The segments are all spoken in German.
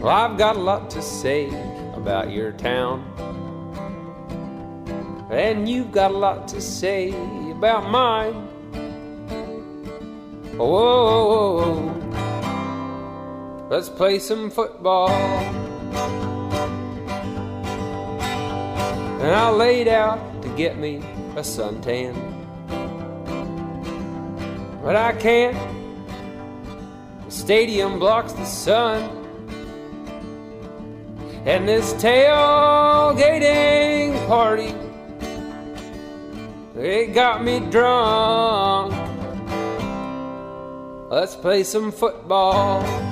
Well, I've got a lot to say about your town. And you've got a lot to say about mine. Whoa, whoa, whoa. let's play some football. And I laid out to get me a suntan. But I can't. The stadium blocks the sun. And this tailgating party, it got me drunk. Let's play some football.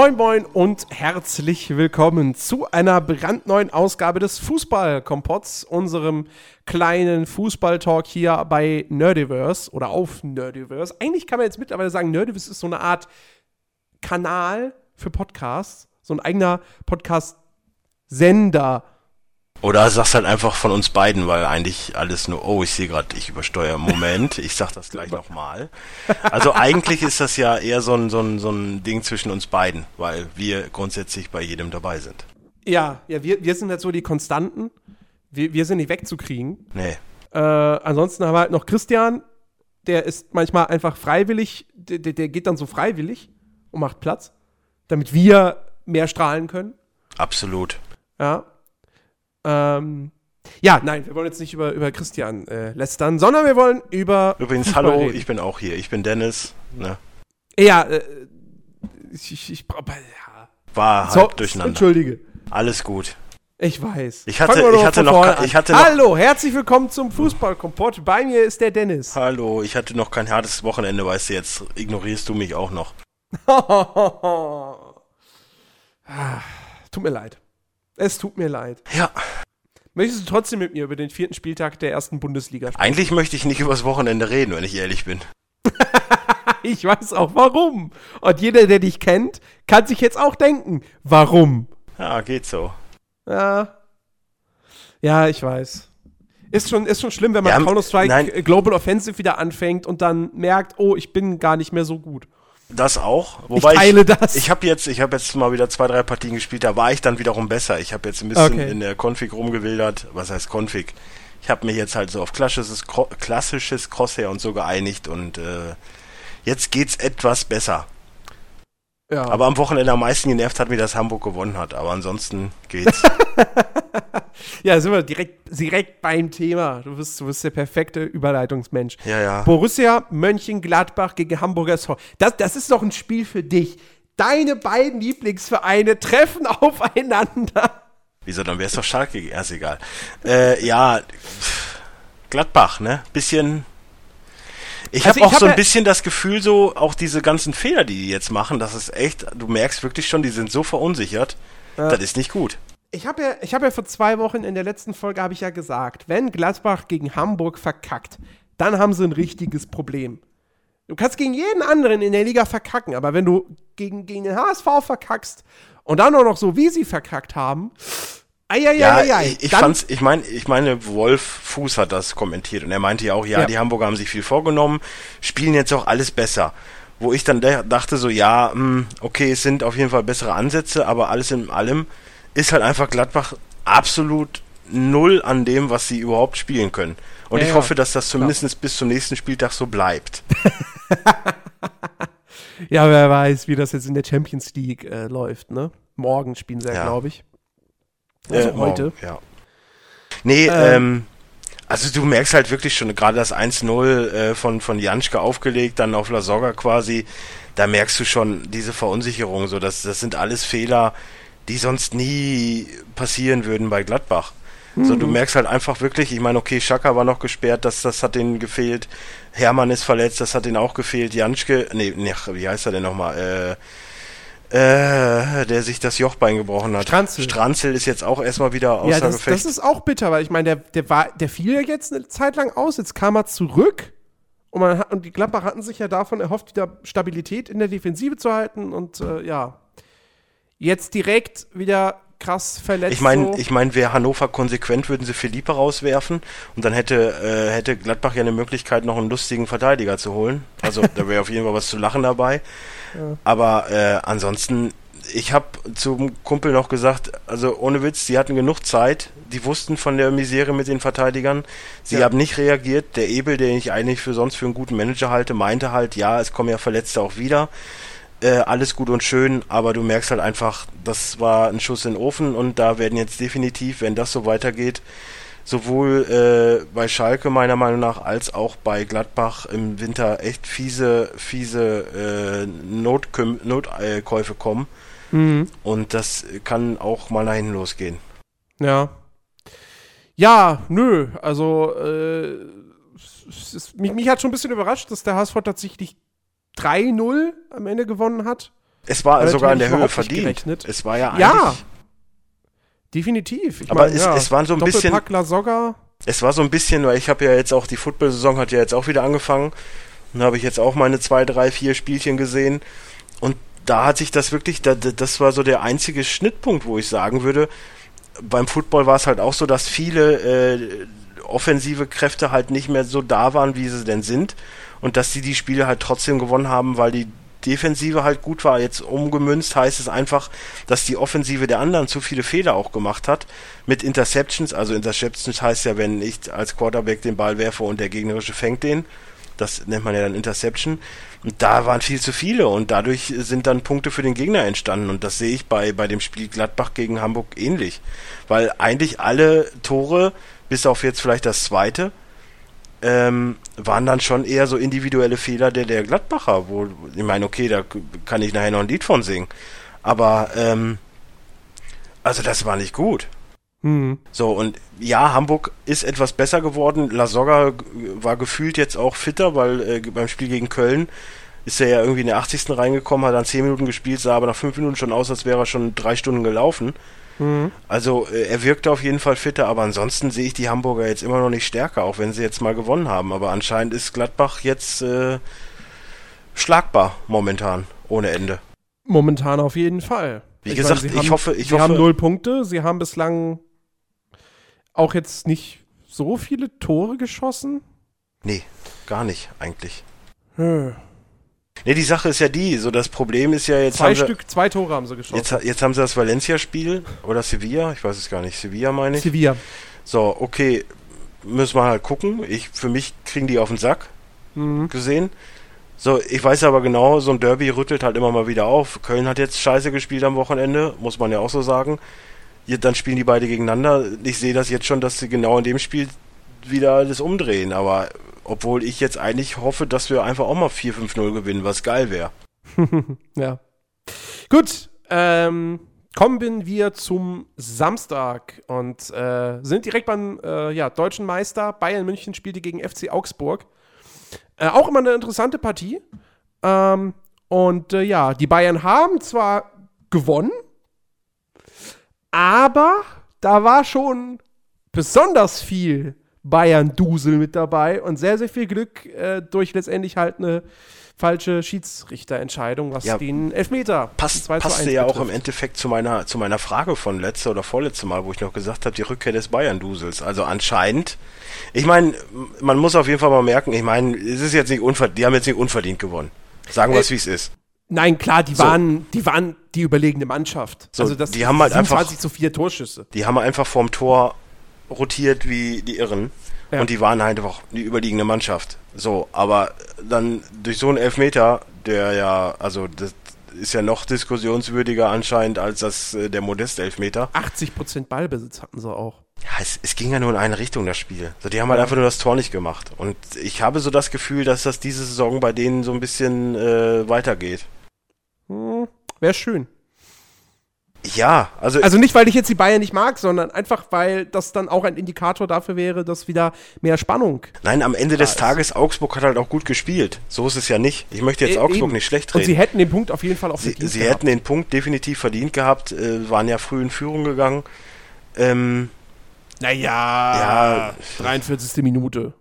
Moin Moin und herzlich willkommen zu einer brandneuen Ausgabe des Fußballkompotts, unserem kleinen Fußballtalk hier bei Nerdiverse oder auf Nerdiverse. Eigentlich kann man jetzt mittlerweile sagen, Nerdiverse ist so eine Art Kanal für Podcasts, so ein eigener Podcast-Sender. Oder sag's halt einfach von uns beiden, weil eigentlich alles nur, oh, ich sehe gerade, ich übersteuere. Moment, ich sag das gleich nochmal. Also eigentlich ist das ja eher so ein, so, ein, so ein Ding zwischen uns beiden, weil wir grundsätzlich bei jedem dabei sind. Ja, ja, wir, wir sind halt so die Konstanten. Wir, wir sind nicht wegzukriegen. Nee. Äh, ansonsten haben wir halt noch Christian, der ist manchmal einfach freiwillig, der, der geht dann so freiwillig und macht Platz, damit wir mehr strahlen können. Absolut. Ja. Ähm, ja, nein, wir wollen jetzt nicht über, über Christian äh, lästern, sondern wir wollen über. Übrigens, Fußball hallo, reden. ich bin auch hier. Ich bin Dennis. Ne? Ja, äh, ich, ich, ich ja. War halt So, durcheinander. Entschuldige. Alles gut. Ich weiß. Ich hatte- ich hatte noch ich hatte noch- Hallo, herzlich willkommen zum Fußballkompott. Bei mir ist der Dennis. Hallo, ich hatte noch kein hartes Wochenende, weißt du, jetzt ignorierst du mich auch noch. Ah, tut mir leid. Es tut mir leid. Ja, Möchtest du trotzdem mit mir über den vierten Spieltag der ersten Bundesliga sprechen? eigentlich möchte ich nicht übers Wochenende reden, wenn ich ehrlich bin. Ich weiß auch warum. Und jeder, der dich kennt, kann sich jetzt auch denken, warum. Ja, geht so. Ja. Ja, ich weiß. Ist schon, ist schon schlimm, wenn man Ja, Counter-Strike Global Offensive wieder anfängt und dann merkt, oh, ich bin gar nicht mehr so gut. Das auch. Wobei teile das. Ich habe jetzt, ich habe jetzt mal wieder zwei, drei Partien gespielt, da war ich dann wiederum besser. Ich habe jetzt ein bisschen Okay. in der Config rumgewildert. Was heißt Config? Ich habe mich jetzt halt so auf klassisches, klassisches Crosshair und so geeinigt und äh, jetzt geht's etwas besser. Ja. Aber am Wochenende am meisten genervt hat mir, dass Hamburg gewonnen hat. Aber ansonsten geht's. ja, sind wir direkt, direkt beim Thema. Du bist, du bist der perfekte Überleitungsmensch. ja, ja. Borussia Mönchengladbach gegen Hamburger SV. Das, das ist doch ein Spiel für dich. Deine beiden Lieblingsvereine treffen aufeinander. Wieso, dann wär's doch Schalke. Ja, ist egal. Äh, ja, Gladbach, ne? Bisschen. Ich Also habe auch hab so ein ja- bisschen das Gefühl, so auch diese ganzen Fehler, die die jetzt machen, das ist echt, du merkst wirklich schon, die sind so verunsichert. Das ist nicht gut. Ich habe ja, ich hab ja vor zwei Wochen in der letzten Folge habe ich ja gesagt, wenn Gladbach gegen Hamburg verkackt, dann haben sie ein richtiges Problem. Du kannst gegen jeden anderen in der Liga verkacken, aber wenn du gegen, gegen den HSV verkackst und dann auch noch so, wie sie verkackt haben, Ja, eieieiei, ich, ich dann- fand's, ich meine, ich meine, Wolf Fuß hat das kommentiert und er meinte ja auch, ja, Ja. die Hamburger haben sich viel vorgenommen, spielen jetzt auch alles besser. Wo ich dann dachte so, ja, mh, okay, es sind auf jeden Fall bessere Ansätze, aber alles in allem ist halt einfach Gladbach absolut null an dem, was sie überhaupt spielen können. Und Ja, ich hoffe, dass das zumindest bis zum nächsten Spieltag so bleibt. Ja, wer weiß, wie das jetzt in der Champions League äh, läuft, ne? Morgen spielen sie ja, Ja. glaube ich. Also Äh, heute. morgen, ja. Nee, Ähm. ähm, also du merkst halt wirklich schon, gerade das 1-0 äh, von, von Janschke aufgelegt, dann auf La Soga quasi, da merkst du schon diese Verunsicherung, so dass das sind alles Fehler, die sonst nie passieren würden bei Gladbach. So, du merkst halt einfach wirklich, ich meine, okay, Schaka war noch gesperrt, das, das hat denen gefehlt. Hermann ist verletzt, das hat denen auch gefehlt. Janschke, nee, nee, wie heißt er denn nochmal? Äh, der sich das Jochbein gebrochen hat. Stranzel. Stranzel ist jetzt auch erstmal wieder außer Ja, das, Gefecht. das ist auch bitter, weil ich meine, der, der, war, der fiel ja jetzt eine Zeit lang aus, jetzt kam er zurück und, man hat, und die Gladbach hatten sich ja davon erhofft, wieder Stabilität in der Defensive zu halten und äh, ja, jetzt direkt wieder krass verletzt. Ich meine, so. ich mein, wäre Hannover konsequent, würden sie Philippe rauswerfen und dann hätte, äh, hätte Gladbach ja eine Möglichkeit, noch einen lustigen Verteidiger zu holen. Also da wäre auf jeden Fall was zu lachen dabei. Aber äh, ansonsten, ich habe zum Kumpel noch gesagt, also ohne Witz, die hatten genug Zeit, die wussten von der Misere mit den Verteidigern, sie Ja. haben nicht reagiert. Der Ebel, den ich eigentlich für sonst für einen guten Manager halte, meinte halt, ja, es kommen ja Verletzte auch wieder. Äh, alles gut und schön, aber du merkst halt einfach, das war ein Schuss in den Ofen und da werden jetzt definitiv, wenn das so weitergeht, sowohl äh, bei Schalke meiner Meinung nach als auch bei Gladbach im Winter echt fiese, fiese äh, Notkäufe kommen Mhm. und das kann auch mal nach hinten losgehen. Ja. Ja, nö, also äh, es ist, mich, mich hat schon ein bisschen überrascht, dass der HSV tatsächlich 3-0 am Ende gewonnen hat. Es war Damit sogar in der Höhe verdient. gerechnet. Es war ja Ja, eigentlich, Definitiv. Ich Aber mein, es- ja, es waren so ein bisschen- Doppelpack La Soga. es war so ein bisschen, weil ich habe ja jetzt auch die Football-Saison hat ja jetzt auch wieder angefangen. Dann habe ich jetzt auch meine zwei, drei, vier Spielchen gesehen. Und da hat sich das wirklich, da- das war so der einzige Schnittpunkt, wo ich sagen würde, beim Football war es halt auch so, dass viele äh, offensive Kräfte halt nicht mehr so da waren, wie sie denn sind. Und dass die die Spiele halt trotzdem gewonnen haben, weil die Defensive halt gut war. Jetzt umgemünzt heißt es einfach, dass die Offensive der anderen zu viele Fehler auch gemacht hat. Mit Interceptions, also Interceptions heißt ja, wenn ich als Quarterback den Ball werfe und der gegnerische fängt den. Das nennt man ja dann Interception. Und da waren viel zu viele und dadurch sind dann Punkte für den Gegner entstanden. Und das sehe ich bei, bei dem Spiel Gladbach gegen Hamburg ähnlich. Weil eigentlich alle Tore, bis auf jetzt vielleicht das zweite, ähm, waren dann schon eher so individuelle Fehler der, der Gladbacher, wo, ich meine, okay, da kann ich nachher noch ein Lied von singen. Aber, ähm, also das war nicht gut. Hm. So, und ja, Hamburg ist etwas besser geworden. La Soga g- war gefühlt jetzt auch fitter, weil äh, beim Spiel gegen Köln ist er ja irgendwie in der 80. reingekommen, hat dann 10 Minuten gespielt, sah aber nach 5 Minuten schon aus, als wäre er schon drei Stunden gelaufen. Mhm. Also äh, er wirkte auf jeden Fall fitter, aber ansonsten sehe ich die Hamburger jetzt immer noch nicht stärker, auch wenn sie jetzt mal gewonnen haben. Aber anscheinend ist Gladbach jetzt äh, schlagbar momentan, ohne Ende. Momentan auf jeden Fall. Wie Ich gesagt, sie ich haben, hoffe, ich sie hoffe, haben null Punkte. Sie haben bislang auch jetzt nicht so viele Tore geschossen. nee, gar nicht eigentlich. Hm. Nee, die Sache ist ja die, so das Problem ist ja jetzt Zwei haben sie, Stück, zwei Tore haben sie geschossen. Jetzt, jetzt haben sie das Valencia-Spiel oder Sevilla, ich weiß es gar nicht, Sevilla meine ich. Sevilla. So, okay, müssen wir halt gucken. Ich, für mich kriegen die auf den Sack Mhm. gesehen. So, ich weiß aber genau, so ein Derby rüttelt halt immer mal wieder auf. Köln hat jetzt scheiße gespielt am Wochenende, muss man ja auch so sagen. Hier, dann spielen die beide gegeneinander. Ich sehe das jetzt schon, dass sie genau in dem Spiel wieder das umdrehen. Aber obwohl ich jetzt eigentlich hoffe, dass wir einfach auch mal 4-5-0 gewinnen, was geil wäre. Ja. Gut, ähm, kommen wir zum Samstag und äh, sind direkt beim äh, ja, deutschen Meister. Bayern München spielte gegen FC Augsburg. Äh, auch immer eine interessante Partie. Ähm, und äh, ja, die Bayern haben zwar gewonnen, aber da war schon besonders viel Bayern-Dusel mit dabei und sehr, sehr viel Glück äh, durch letztendlich halt eine falsche Schiedsrichterentscheidung, was Ja, den Elfmeter Passt, 2 zu passte 1 ja auch betrifft. im Endeffekt zu meiner, zu meiner Frage von letzter oder vorletzte Mal, wo ich noch gesagt habe, die Rückkehr des Bayern-Dusels. Also anscheinend, ich meine, man muss auf jeden Fall mal merken, ich meine, es ist jetzt nicht unverdient, die haben jetzt nicht unverdient gewonnen. Sagen wir es, Äh, wie es ist. Nein, klar, die So. waren, die waren die überlegene Mannschaft. So, also das die haben halt 27 einfach- zu 4 Torschüsse. Die haben einfach vorm Tor rotiert wie die Irren. Ja. Und die waren halt einfach die überliegende Mannschaft. So, aber dann durch so einen Elfmeter, der ja, also das ist ja noch diskussionswürdiger anscheinend als das äh, der Modest-Elfmeter. 80% Ballbesitz hatten sie auch. Ja, es, es ging ja nur in eine Richtung, das Spiel. So, die haben halt einfach nur das Tor nicht gemacht. Und ich habe so das Gefühl, dass das diese Saison bei denen so ein bisschen äh, weitergeht. Hm, Wäre schön. Ja, also, Also nicht, weil ich jetzt die Bayern nicht mag, sondern einfach, weil das dann auch ein Indikator dafür wäre, dass wieder mehr Spannung. nein, am Ende des ist. Tages, Augsburg hat halt auch gut gespielt. So ist es ja nicht. Ich möchte jetzt E- Augsburg eben. nicht schlecht Und sie reden. hätten den Punkt auf jeden Fall auch Sie, verdient sie gehabt. hätten den Punkt definitiv verdient gehabt, äh, waren ja früh in Führung gegangen. Ähm, Naja, Ja. 43. Minute.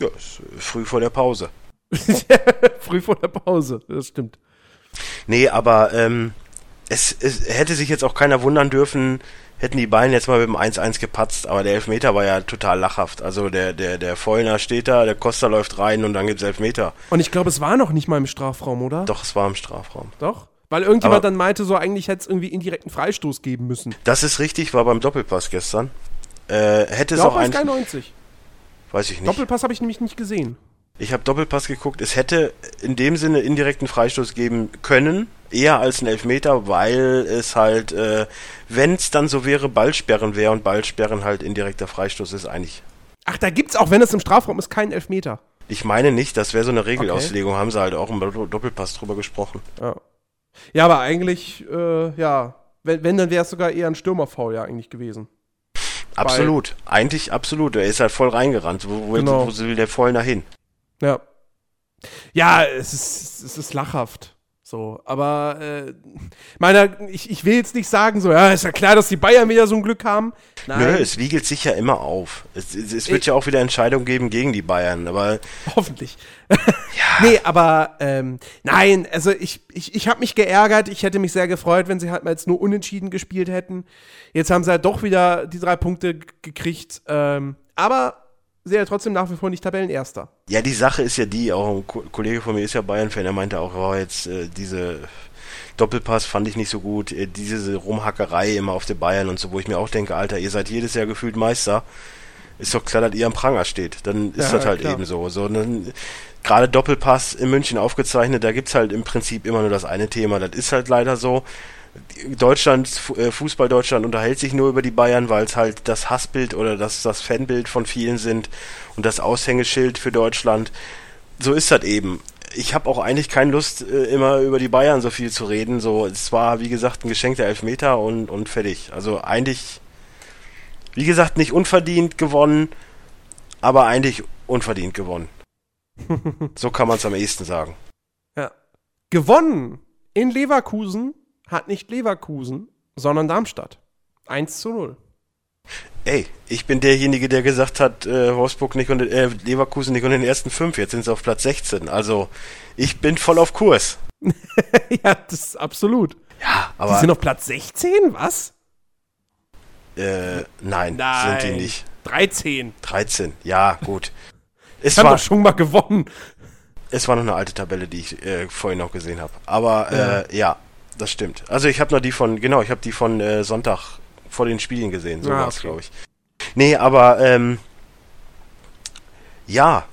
ja, äh, früh vor der Pause. Früh vor der Pause, das stimmt. Nee, aber ähm, es, es hätte sich jetzt auch keiner wundern dürfen, hätten die Bayern jetzt mal mit dem 1-1 gepatzt, aber der Elfmeter war ja total lachhaft. Also der, der, der Vollner steht da, der Costa läuft rein und dann gibt's Elfmeter. Und ich glaube, es war noch nicht mal im Strafraum, oder? Doch, es war im Strafraum. Doch? Weil irgendjemand Aber- dann meinte, so eigentlich hätte es irgendwie indirekten Freistoß geben müssen. Das ist richtig, war beim Doppelpass gestern. Äh, hätte es auch ein, Sky 90. weiß ich nicht. Doppelpass habe ich nämlich nicht gesehen. Ich habe Doppelpass geguckt. Es hätte in dem Sinne indirekten Freistoß geben können, eher als ein Elfmeter, weil es halt, äh, wenn es dann so wäre, Ballsperren wäre und Ballsperren halt indirekter Freistoß ist eigentlich. Ach, da gibt's auch, wenn es im Strafraum ist, keinen Elfmeter. Ich meine nicht, das wäre so eine Regelauslegung, haben sie halt auch im Doppel- Doppelpass drüber gesprochen. Ja, ja aber eigentlich, äh, ja, wenn, wenn dann wäre es sogar eher ein Stürmerfoul ja eigentlich gewesen. Absolut, eigentlich absolut. Er ist halt voll reingerannt. Wo, wo, Genau. wo will der Vollner hin? Ja. Ja, es ist, es ist lachhaft. So, aber äh, meiner, ich, ich will jetzt nicht sagen, so, ja, ist ja klar, dass die Bayern wieder so ein Glück haben. Nein, Nö, es wiegelt sich ja immer auf. Es, es, es wird Ich- ja auch wieder Entscheidungen geben gegen die Bayern, aber hoffentlich. Nee, aber ähm, nein, also ich, ich, ich habe mich geärgert. Ich hätte mich sehr gefreut, wenn sie halt mal jetzt nur unentschieden gespielt hätten. Jetzt haben sie halt doch wieder die drei Punkte gekriegt. Ähm, aber sie ja trotzdem nach wie vor nicht Tabellenerster. Ja, die Sache ist ja die, auch ein Ko Kollege von mir ist ja Bayern-Fan, er meinte auch, oh, jetzt äh, diese Doppelpass fand ich nicht so gut, äh, diese Rumhackerei immer auf die Bayern und so, wo ich mir auch denke, Alter, ihr seid jedes Jahr gefühlt Meister. Ist doch klar, dass ihr am Pranger steht. Dann ist Ja, das halt klar. eben so. so dann, Gerade Doppelpass in München aufgezeichnet, da gibt's halt im Prinzip immer nur das eine Thema. Das ist halt leider so. Deutschland, äh, Fußball Deutschland unterhält sich nur über die Bayern, weil es halt das Hassbild oder das, das Fanbild von vielen sind und das Aushängeschild für Deutschland. So ist das eben. Ich habe auch eigentlich keine Lust, äh, immer über die Bayern so viel zu reden. So, es war, wie gesagt, ein geschenkter Elfmeter und, und fertig. Also eigentlich, wie gesagt, nicht unverdient gewonnen, aber eigentlich unverdient gewonnen. so kann man es am ehesten sagen. Ja. Gewonnen in Leverkusen hat nicht Leverkusen, sondern Darmstadt. 1 zu 0. Ey, ich bin derjenige, der gesagt hat, äh, Wolfsburg nicht und äh, Leverkusen nicht unter den ersten fünf. Jetzt sind sie auf Platz 16. Also ich bin voll auf Kurs. ja, das ist absolut. Ja, Die aber sind auf Platz 16? Was? äh, nein, sind die nicht. 13. 13. Ja, gut. Es Haben war, doch schon mal gewonnen. es war noch eine alte Tabelle, die ich äh, vorhin noch gesehen habe. Aber äh, ja, das stimmt. Also ich habe noch die von, genau, ich habe die von äh, Sonntag vor den Spielen gesehen. So Ah, war's, okay. glaube ich. Nee, aber ähm, ja,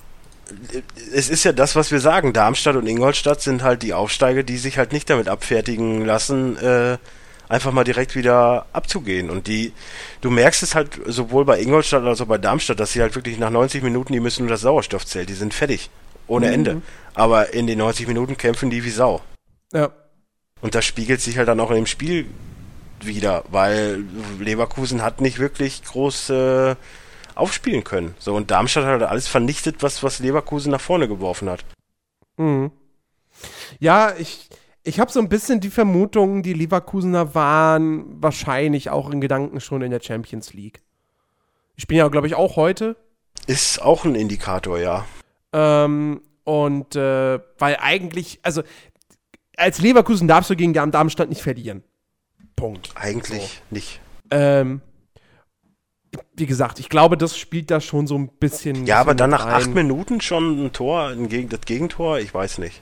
es ist ja das, was wir sagen. Darmstadt und Ingolstadt sind halt die Aufsteiger, die sich halt nicht damit abfertigen lassen, äh, einfach mal direkt wieder abzugehen. Und die, du merkst es halt sowohl bei Ingolstadt als auch bei Darmstadt, dass sie halt wirklich nach 90 Minuten, die müssen nur das Sauerstoffzelt, die sind fertig. Ohne Mhm. Ende. Aber in den 90 Minuten kämpfen die wie Sau. Ja. Und das spiegelt sich halt dann auch in dem Spiel wieder, weil Leverkusen hat nicht wirklich groß äh, aufspielen können. So, und Darmstadt hat halt alles vernichtet, was, was Leverkusen nach vorne geworfen hat. Mhm. Ja, ich, ich habe so ein bisschen die Vermutung, die Leverkusener waren wahrscheinlich auch in Gedanken schon in der Champions League. Ich bin ja, glaube ich, auch heute. Ist auch ein Indikator, ja. Ähm, und äh, weil eigentlich, also als Leverkusen darfst du gegen Darm- Darmstadt nicht verlieren. Punkt. Eigentlich nicht. Ähm, wie gesagt, ich glaube, das spielt da schon so ein bisschen. Ja, aber dann nach rein. acht Minuten schon ein Tor, ein Geg das Gegentor, ich weiß nicht.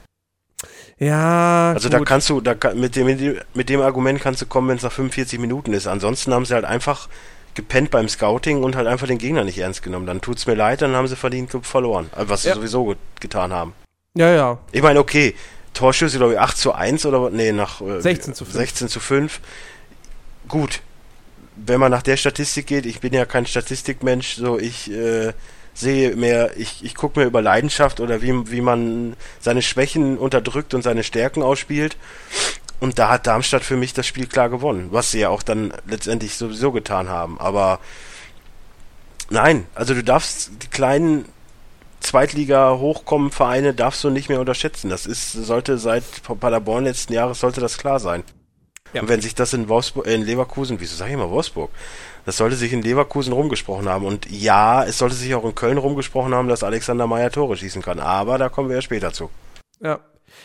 Ja, Also da gut. kannst du, da mit dem, mit dem- Argument kannst du kommen, wenn es nach 45 Minuten ist. Ansonsten haben sie halt einfach gepennt beim Scouting und halt einfach den Gegner nicht ernst genommen. Dann tut's mir leid, dann haben sie verdient ge- verloren. Äh, Was sie Ja. sowieso get getan haben. Ja, ja. Ich meine, okay, Torschüsse, glaube ich, 8 zu 1 oder? Nee, nach äh, 16 zu 5. 16 zu 5. Gut. Wenn man nach der Statistik geht, ich bin ja kein Statistikmensch, so ich äh, sehe mehr, ich, ich gucke mir über Leidenschaft oder wie, wie man seine Schwächen unterdrückt und seine Stärken ausspielt. Und da hat Darmstadt für mich das Spiel klar gewonnen, was sie ja auch dann letztendlich sowieso getan haben. Aber nein, also du darfst die kleinen Zweitliga-Hochkommen-Vereine darfst du nicht mehr unterschätzen. Das ist, sollte seit Paderborn letzten Jahres sollte das klar sein. Ja. Und wenn sich das in Wolfsburg, in Leverkusen, wieso sage ich mal Wolfsburg? Das sollte sich in Leverkusen rumgesprochen haben. Und ja, es sollte sich auch in Köln rumgesprochen haben, dass Alexander Meyer Tore schießen kann. Aber da kommen wir ja später zu. Ja.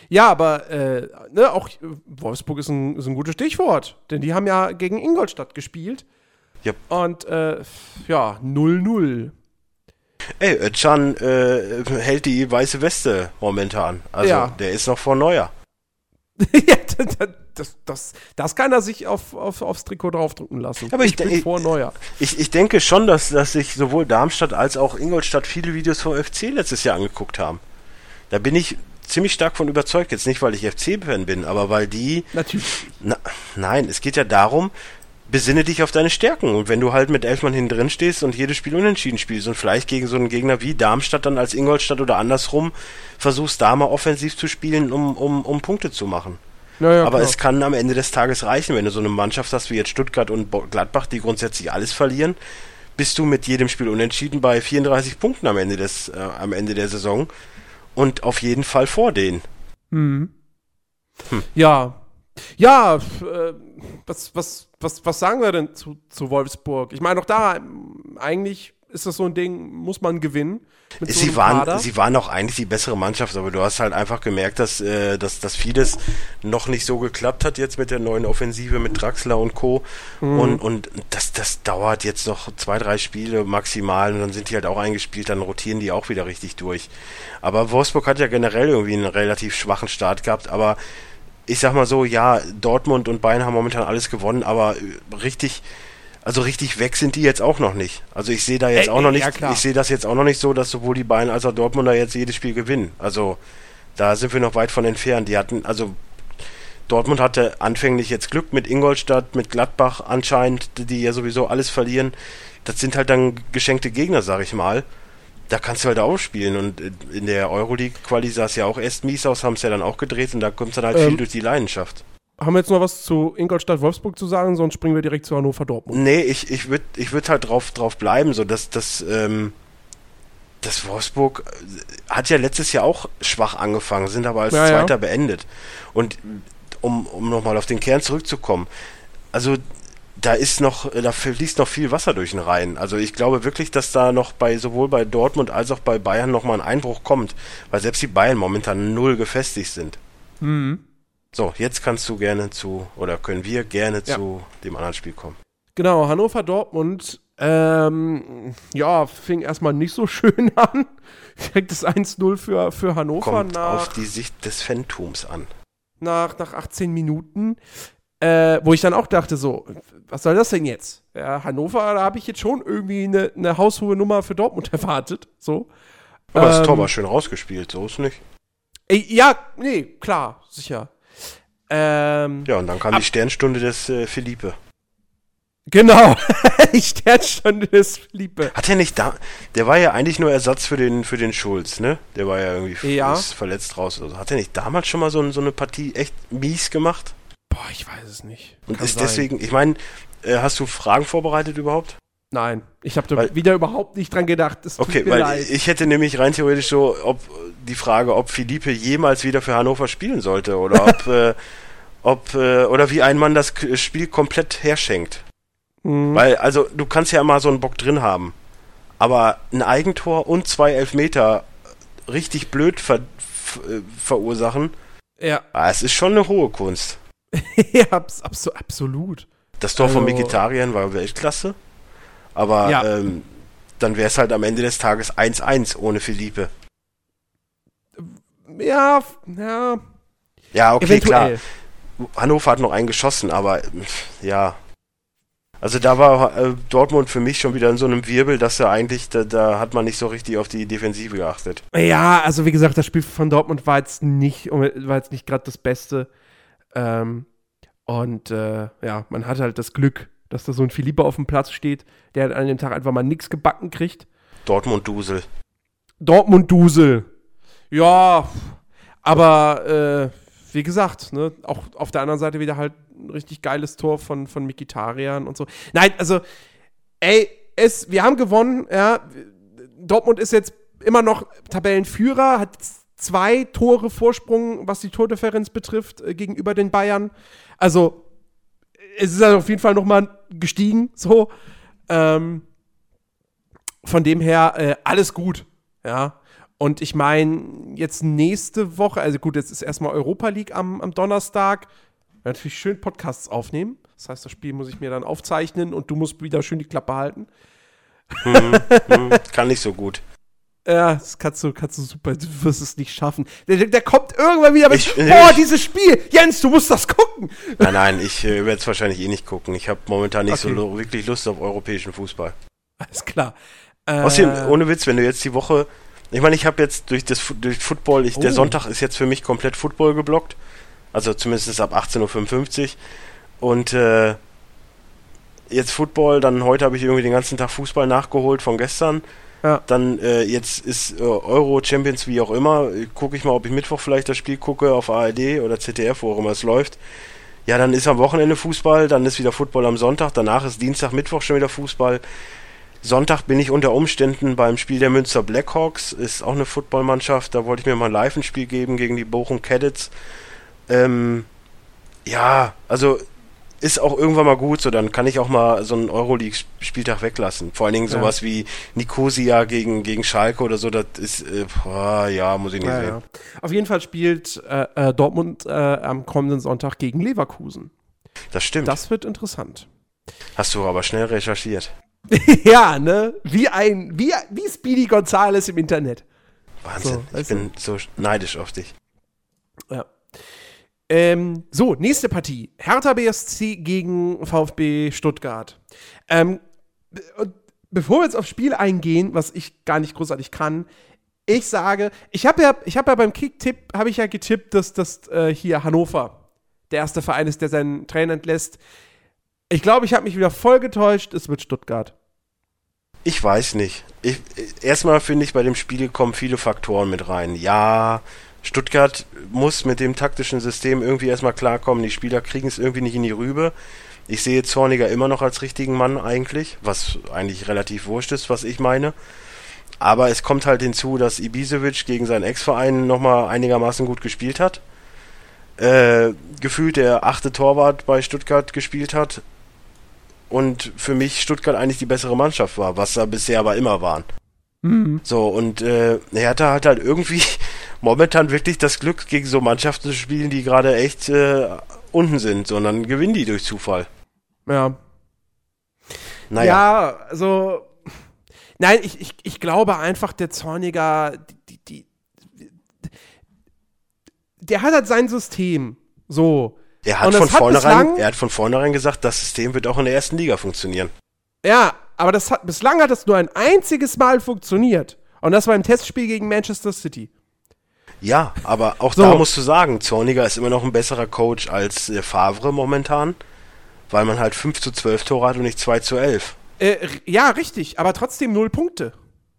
Ja, aber äh, ne, auch Wolfsburg ist ein, ist ein gutes Stichwort. Denn die haben ja gegen Ingolstadt gespielt. Yep. Und äh, ja, 0-0. Ey, Özcan äh, hält die weiße Weste momentan. Also ja. der ist noch vor Neuer. ja, das, das, das kann er sich auf, auf, aufs Trikot draufdrücken lassen. Aber ich, ich bin vor Neuer. Ich, ich denke schon, dass, dass sich sowohl Darmstadt als auch Ingolstadt viele Videos vom FC letztes Jahr angeguckt haben. Da bin ich ziemlich stark von überzeugt. Jetzt nicht, weil ich FC-Fan bin, aber weil die. Natürlich. Na, nein, es geht ja darum, besinne dich auf deine Stärken. Und wenn du halt mit elf Mann hinten drin stehst und jedes Spiel unentschieden spielst und vielleicht gegen so einen Gegner wie Darmstadt dann als Ingolstadt oder andersrum versuchst, da mal offensiv zu spielen, um, um, um Punkte zu machen. Ja, Aber klar. es kann am Ende des Tages reichen, wenn du so eine Mannschaft hast wie jetzt Stuttgart und Gladbach, die grundsätzlich alles verlieren, bist du mit jedem Spiel unentschieden bei 34 Punkten am Ende des, äh, am Ende der Saison und auf jeden Fall vor denen. Mhm. Hm. Ja. Ja, äh, was, was, was, was sagen wir denn zu, zu Wolfsburg? Ich meine, auch da, eigentlich ist das so ein Ding, muss man gewinnen. Sie so waren, sie waren auch eigentlich die bessere Mannschaft, aber du hast halt einfach gemerkt, dass, äh, dass, dass vieles noch nicht so geklappt hat jetzt mit der neuen Offensive mit Draxler und Co. Mhm. Und, und das, das dauert jetzt noch zwei, drei Spiele maximal und dann sind die halt auch eingespielt, dann rotieren die auch wieder richtig durch. Aber Wolfsburg hat ja generell irgendwie einen relativ schwachen Start gehabt, aber ich sag mal so, ja, Dortmund und Bayern haben momentan alles gewonnen, aber richtig, also richtig weg sind die jetzt auch noch nicht. Also ich sehe da jetzt äh, auch noch nicht, ja, ich sehe das jetzt auch noch nicht so, dass sowohl die Bayern als auch Dortmunder jetzt jedes Spiel gewinnen. Also da sind wir noch weit von entfernt. Die hatten, also Dortmund hatte anfänglich jetzt Glück mit Ingolstadt, mit Gladbach anscheinend, die ja sowieso alles verlieren. Das sind halt dann geschenkte Gegner, sag ich mal da kannst du halt auch spielen. Und in der Euroleague-Quali sah es ja auch erst mies aus, haben es ja dann auch gedreht und da kommt es dann halt ähm, viel durch die Leidenschaft. Haben wir jetzt noch was zu Ingolstadt-Wolfsburg zu sagen, sonst springen wir direkt zu Hannover-Dortmund. Nee, ich, ich würde ich würd halt drauf, drauf bleiben, so dass das, ähm, das Wolfsburg äh, hat ja letztes Jahr auch schwach angefangen, sind aber als ja, Zweiter ja. beendet. Und um, um nochmal auf den Kern zurückzukommen, also da ist noch, da fließt noch viel Wasser durch den Rhein. Also ich glaube wirklich, dass da noch bei sowohl bei Dortmund als auch bei Bayern noch mal ein Einbruch kommt, weil selbst die Bayern momentan null gefestigt sind. Mhm. So, jetzt kannst du gerne zu, oder können wir gerne ja. zu dem anderen Spiel kommen. Genau, Hannover Dortmund, ähm, ja, fing erstmal nicht so schön an. Direkt das 1-0 für, für Hannover Kommt nach. auf die Sicht des Phantums an. Nach, nach 18 Minuten. Äh, wo ich dann auch dachte, so, was soll das denn jetzt? Ja, Hannover, da habe ich jetzt schon irgendwie eine, eine haushohe Nummer für Dortmund erwartet. So. Aber ähm, das Tor war schön rausgespielt, so ist nicht. Äh, ja, nee, klar, sicher. Ähm, ja, und dann kam ab, die Sternstunde des äh, Philippe. Genau, die Sternstunde des Philippe. Hat er nicht da. Der war ja eigentlich nur Ersatz für den, für den Schulz, ne? Der war ja irgendwie ja. verletzt raus. Also hat er nicht damals schon mal so, so eine Partie echt mies gemacht? Boah, ich weiß es nicht. Und Kann ist sein. deswegen, ich meine, äh, hast du Fragen vorbereitet überhaupt? Nein, ich habe da wieder überhaupt nicht dran gedacht. okay, weil leid. ich hätte nämlich rein theoretisch so, ob die Frage, ob Philippe jemals wieder für Hannover spielen sollte oder ob, äh, ob äh, oder wie ein Mann das Spiel komplett herschenkt. Mhm. Weil, also du kannst ja immer so einen Bock drin haben, aber ein Eigentor und zwei Elfmeter richtig blöd ver äh, verursachen, ja. Ah, es ist schon eine hohe Kunst. ja, abs abs absolut. Das Tor also, von Vegetariern war Weltklasse. Aber ja. ähm, dann wäre es halt am Ende des Tages 1-1 ohne Philippe. Ja, ja. Ja, okay, Eventuell. klar. Hannover hat noch einen geschossen, aber ja. Also da war äh, Dortmund für mich schon wieder in so einem Wirbel, dass er eigentlich, da, da, hat man nicht so richtig auf die Defensive geachtet. Ja, also wie gesagt, das Spiel von Dortmund war jetzt nicht, war jetzt nicht gerade das Beste. Ähm, und äh, ja, man hat halt das Glück, dass da so ein Philippe auf dem Platz steht, der halt an dem Tag einfach mal nichts gebacken kriegt. Dortmund-Dusel. Dortmund-Dusel. Ja, aber äh, wie gesagt, ne, auch auf der anderen Seite wieder halt ein richtig geiles Tor von, von Mikitarian und so. Nein, also, ey, es, wir haben gewonnen, ja. Dortmund ist jetzt immer noch Tabellenführer, hat zwei Tore Vorsprung, was die Tordifferenz betrifft, äh, gegenüber den Bayern. Also, es ist also auf jeden Fall noch mal gestiegen, so. Ähm, von dem her, äh, alles gut, ja. Und ich meine, jetzt nächste Woche, also gut, jetzt ist erstmal Europa League am, am Donnerstag. Natürlich schön Podcasts aufnehmen. Das heißt, das Spiel muss ich mir dann aufzeichnen und du musst wieder schön die Klappe halten. Hm, hm, kann nicht so gut. Ja, das kannst du, kannst du super, du wirst es nicht schaffen. Der, der kommt irgendwann wieder mit, Ich- boah, ich- dieses Spiel, Jens, du musst das gucken. Nein, nein, ich äh, werde es wahrscheinlich eh nicht gucken. Ich habe momentan nicht so Okay. lo- wirklich Lust auf europäischen Fußball. Alles klar. Äh, Außerdem, ohne Witz, wenn du jetzt die Woche, ich meine, ich habe jetzt durch das durch Football, ich, der Oh. Sonntag ist jetzt für mich komplett Football geblockt, also zumindest ab 18.55 Uhr und äh, jetzt Football, dann heute habe ich irgendwie den ganzen Tag Fußball nachgeholt von gestern. Ja. Dann äh, jetzt ist äh, Euro, Champions, wie auch immer. Gucke ich mal, ob ich Mittwoch vielleicht das Spiel gucke auf ARD oder ZDF, wo auch immer es läuft. Ja, dann ist am Wochenende Fußball, dann ist wieder Football am Sonntag, danach ist Dienstag, Mittwoch schon wieder Fußball. Sonntag bin ich unter Umständen beim Spiel der Münster Blackhawks, ist auch eine Footballmannschaft, da wollte ich mir mal live ein Spiel geben gegen die Bochum Cadets. Ähm, ja, also ist auch irgendwann mal gut, so dann kann ich auch mal so einen Euroleague-Spieltag weglassen. Vor allen Dingen Ja. sowas wie Nicosia gegen, gegen Schalke oder so, das ist, äh, boah, ja, muss ich nicht ja, sehen. ja. Auf jeden Fall spielt äh, äh, Dortmund äh, am kommenden Sonntag gegen Leverkusen. Das stimmt. Das wird interessant. Hast du aber schnell recherchiert. ja, ne? Wie ein, wie, wie Speedy Gonzales im Internet. Wahnsinn. So, ich weißt du? bin so neidisch auf dich. Ja. Ähm, so, nächste Partie. Hertha BSC gegen VfB Stuttgart. Ähm, bevor wir jetzt aufs Spiel eingehen, was ich gar nicht großartig kann, ich sage, ich habe ja, habe ja beim Kick-Tipp, ja getippt, dass das äh, hier Hannover der erste Verein ist, der seinen Trainer entlässt. Ich glaube, ich habe mich wieder voll getäuscht. Es wird Stuttgart. Ich weiß nicht. Ich, erstmal finde ich, bei dem Spiel kommen viele Faktoren mit rein. Ja, Stuttgart muss mit dem taktischen System irgendwie erstmal klarkommen. Die Spieler kriegen es irgendwie nicht in die Rübe. Ich sehe Zorniger immer noch als richtigen Mann eigentlich, was eigentlich relativ wurscht ist, was ich meine. Aber es kommt halt hinzu, dass Ibisevic gegen seinen Ex-Verein nochmal einigermaßen gut gespielt hat. Äh, gefühlt der achte Torwart bei Stuttgart gespielt hat. Und für mich Stuttgart eigentlich die bessere Mannschaft war, was da bisher aber immer waren. So, und äh, Hertha hat halt irgendwie momentan wirklich das Glück, gegen so Mannschaften zu spielen, die gerade echt äh, unten sind, sondern gewinnen die durch Zufall. Ja. Naja, Ja, also. Nein, ich, ich, ich glaube einfach, der Zorniger, die, die, die, der hat halt sein System. So. er, hat von hat vornherein, er hat von vornherein gesagt, das System wird auch in der ersten Liga funktionieren. Ja, aber das hat, bislang hat das nur ein einziges Mal funktioniert. Und das war im Testspiel gegen Manchester City. Ja, aber auch So. da musst du sagen, Zorniger ist immer noch ein besserer Coach als äh, Favre momentan, weil man halt 5 zu 12 Tore hat und nicht 2 zu 11. Äh, ja, richtig, aber trotzdem null Punkte.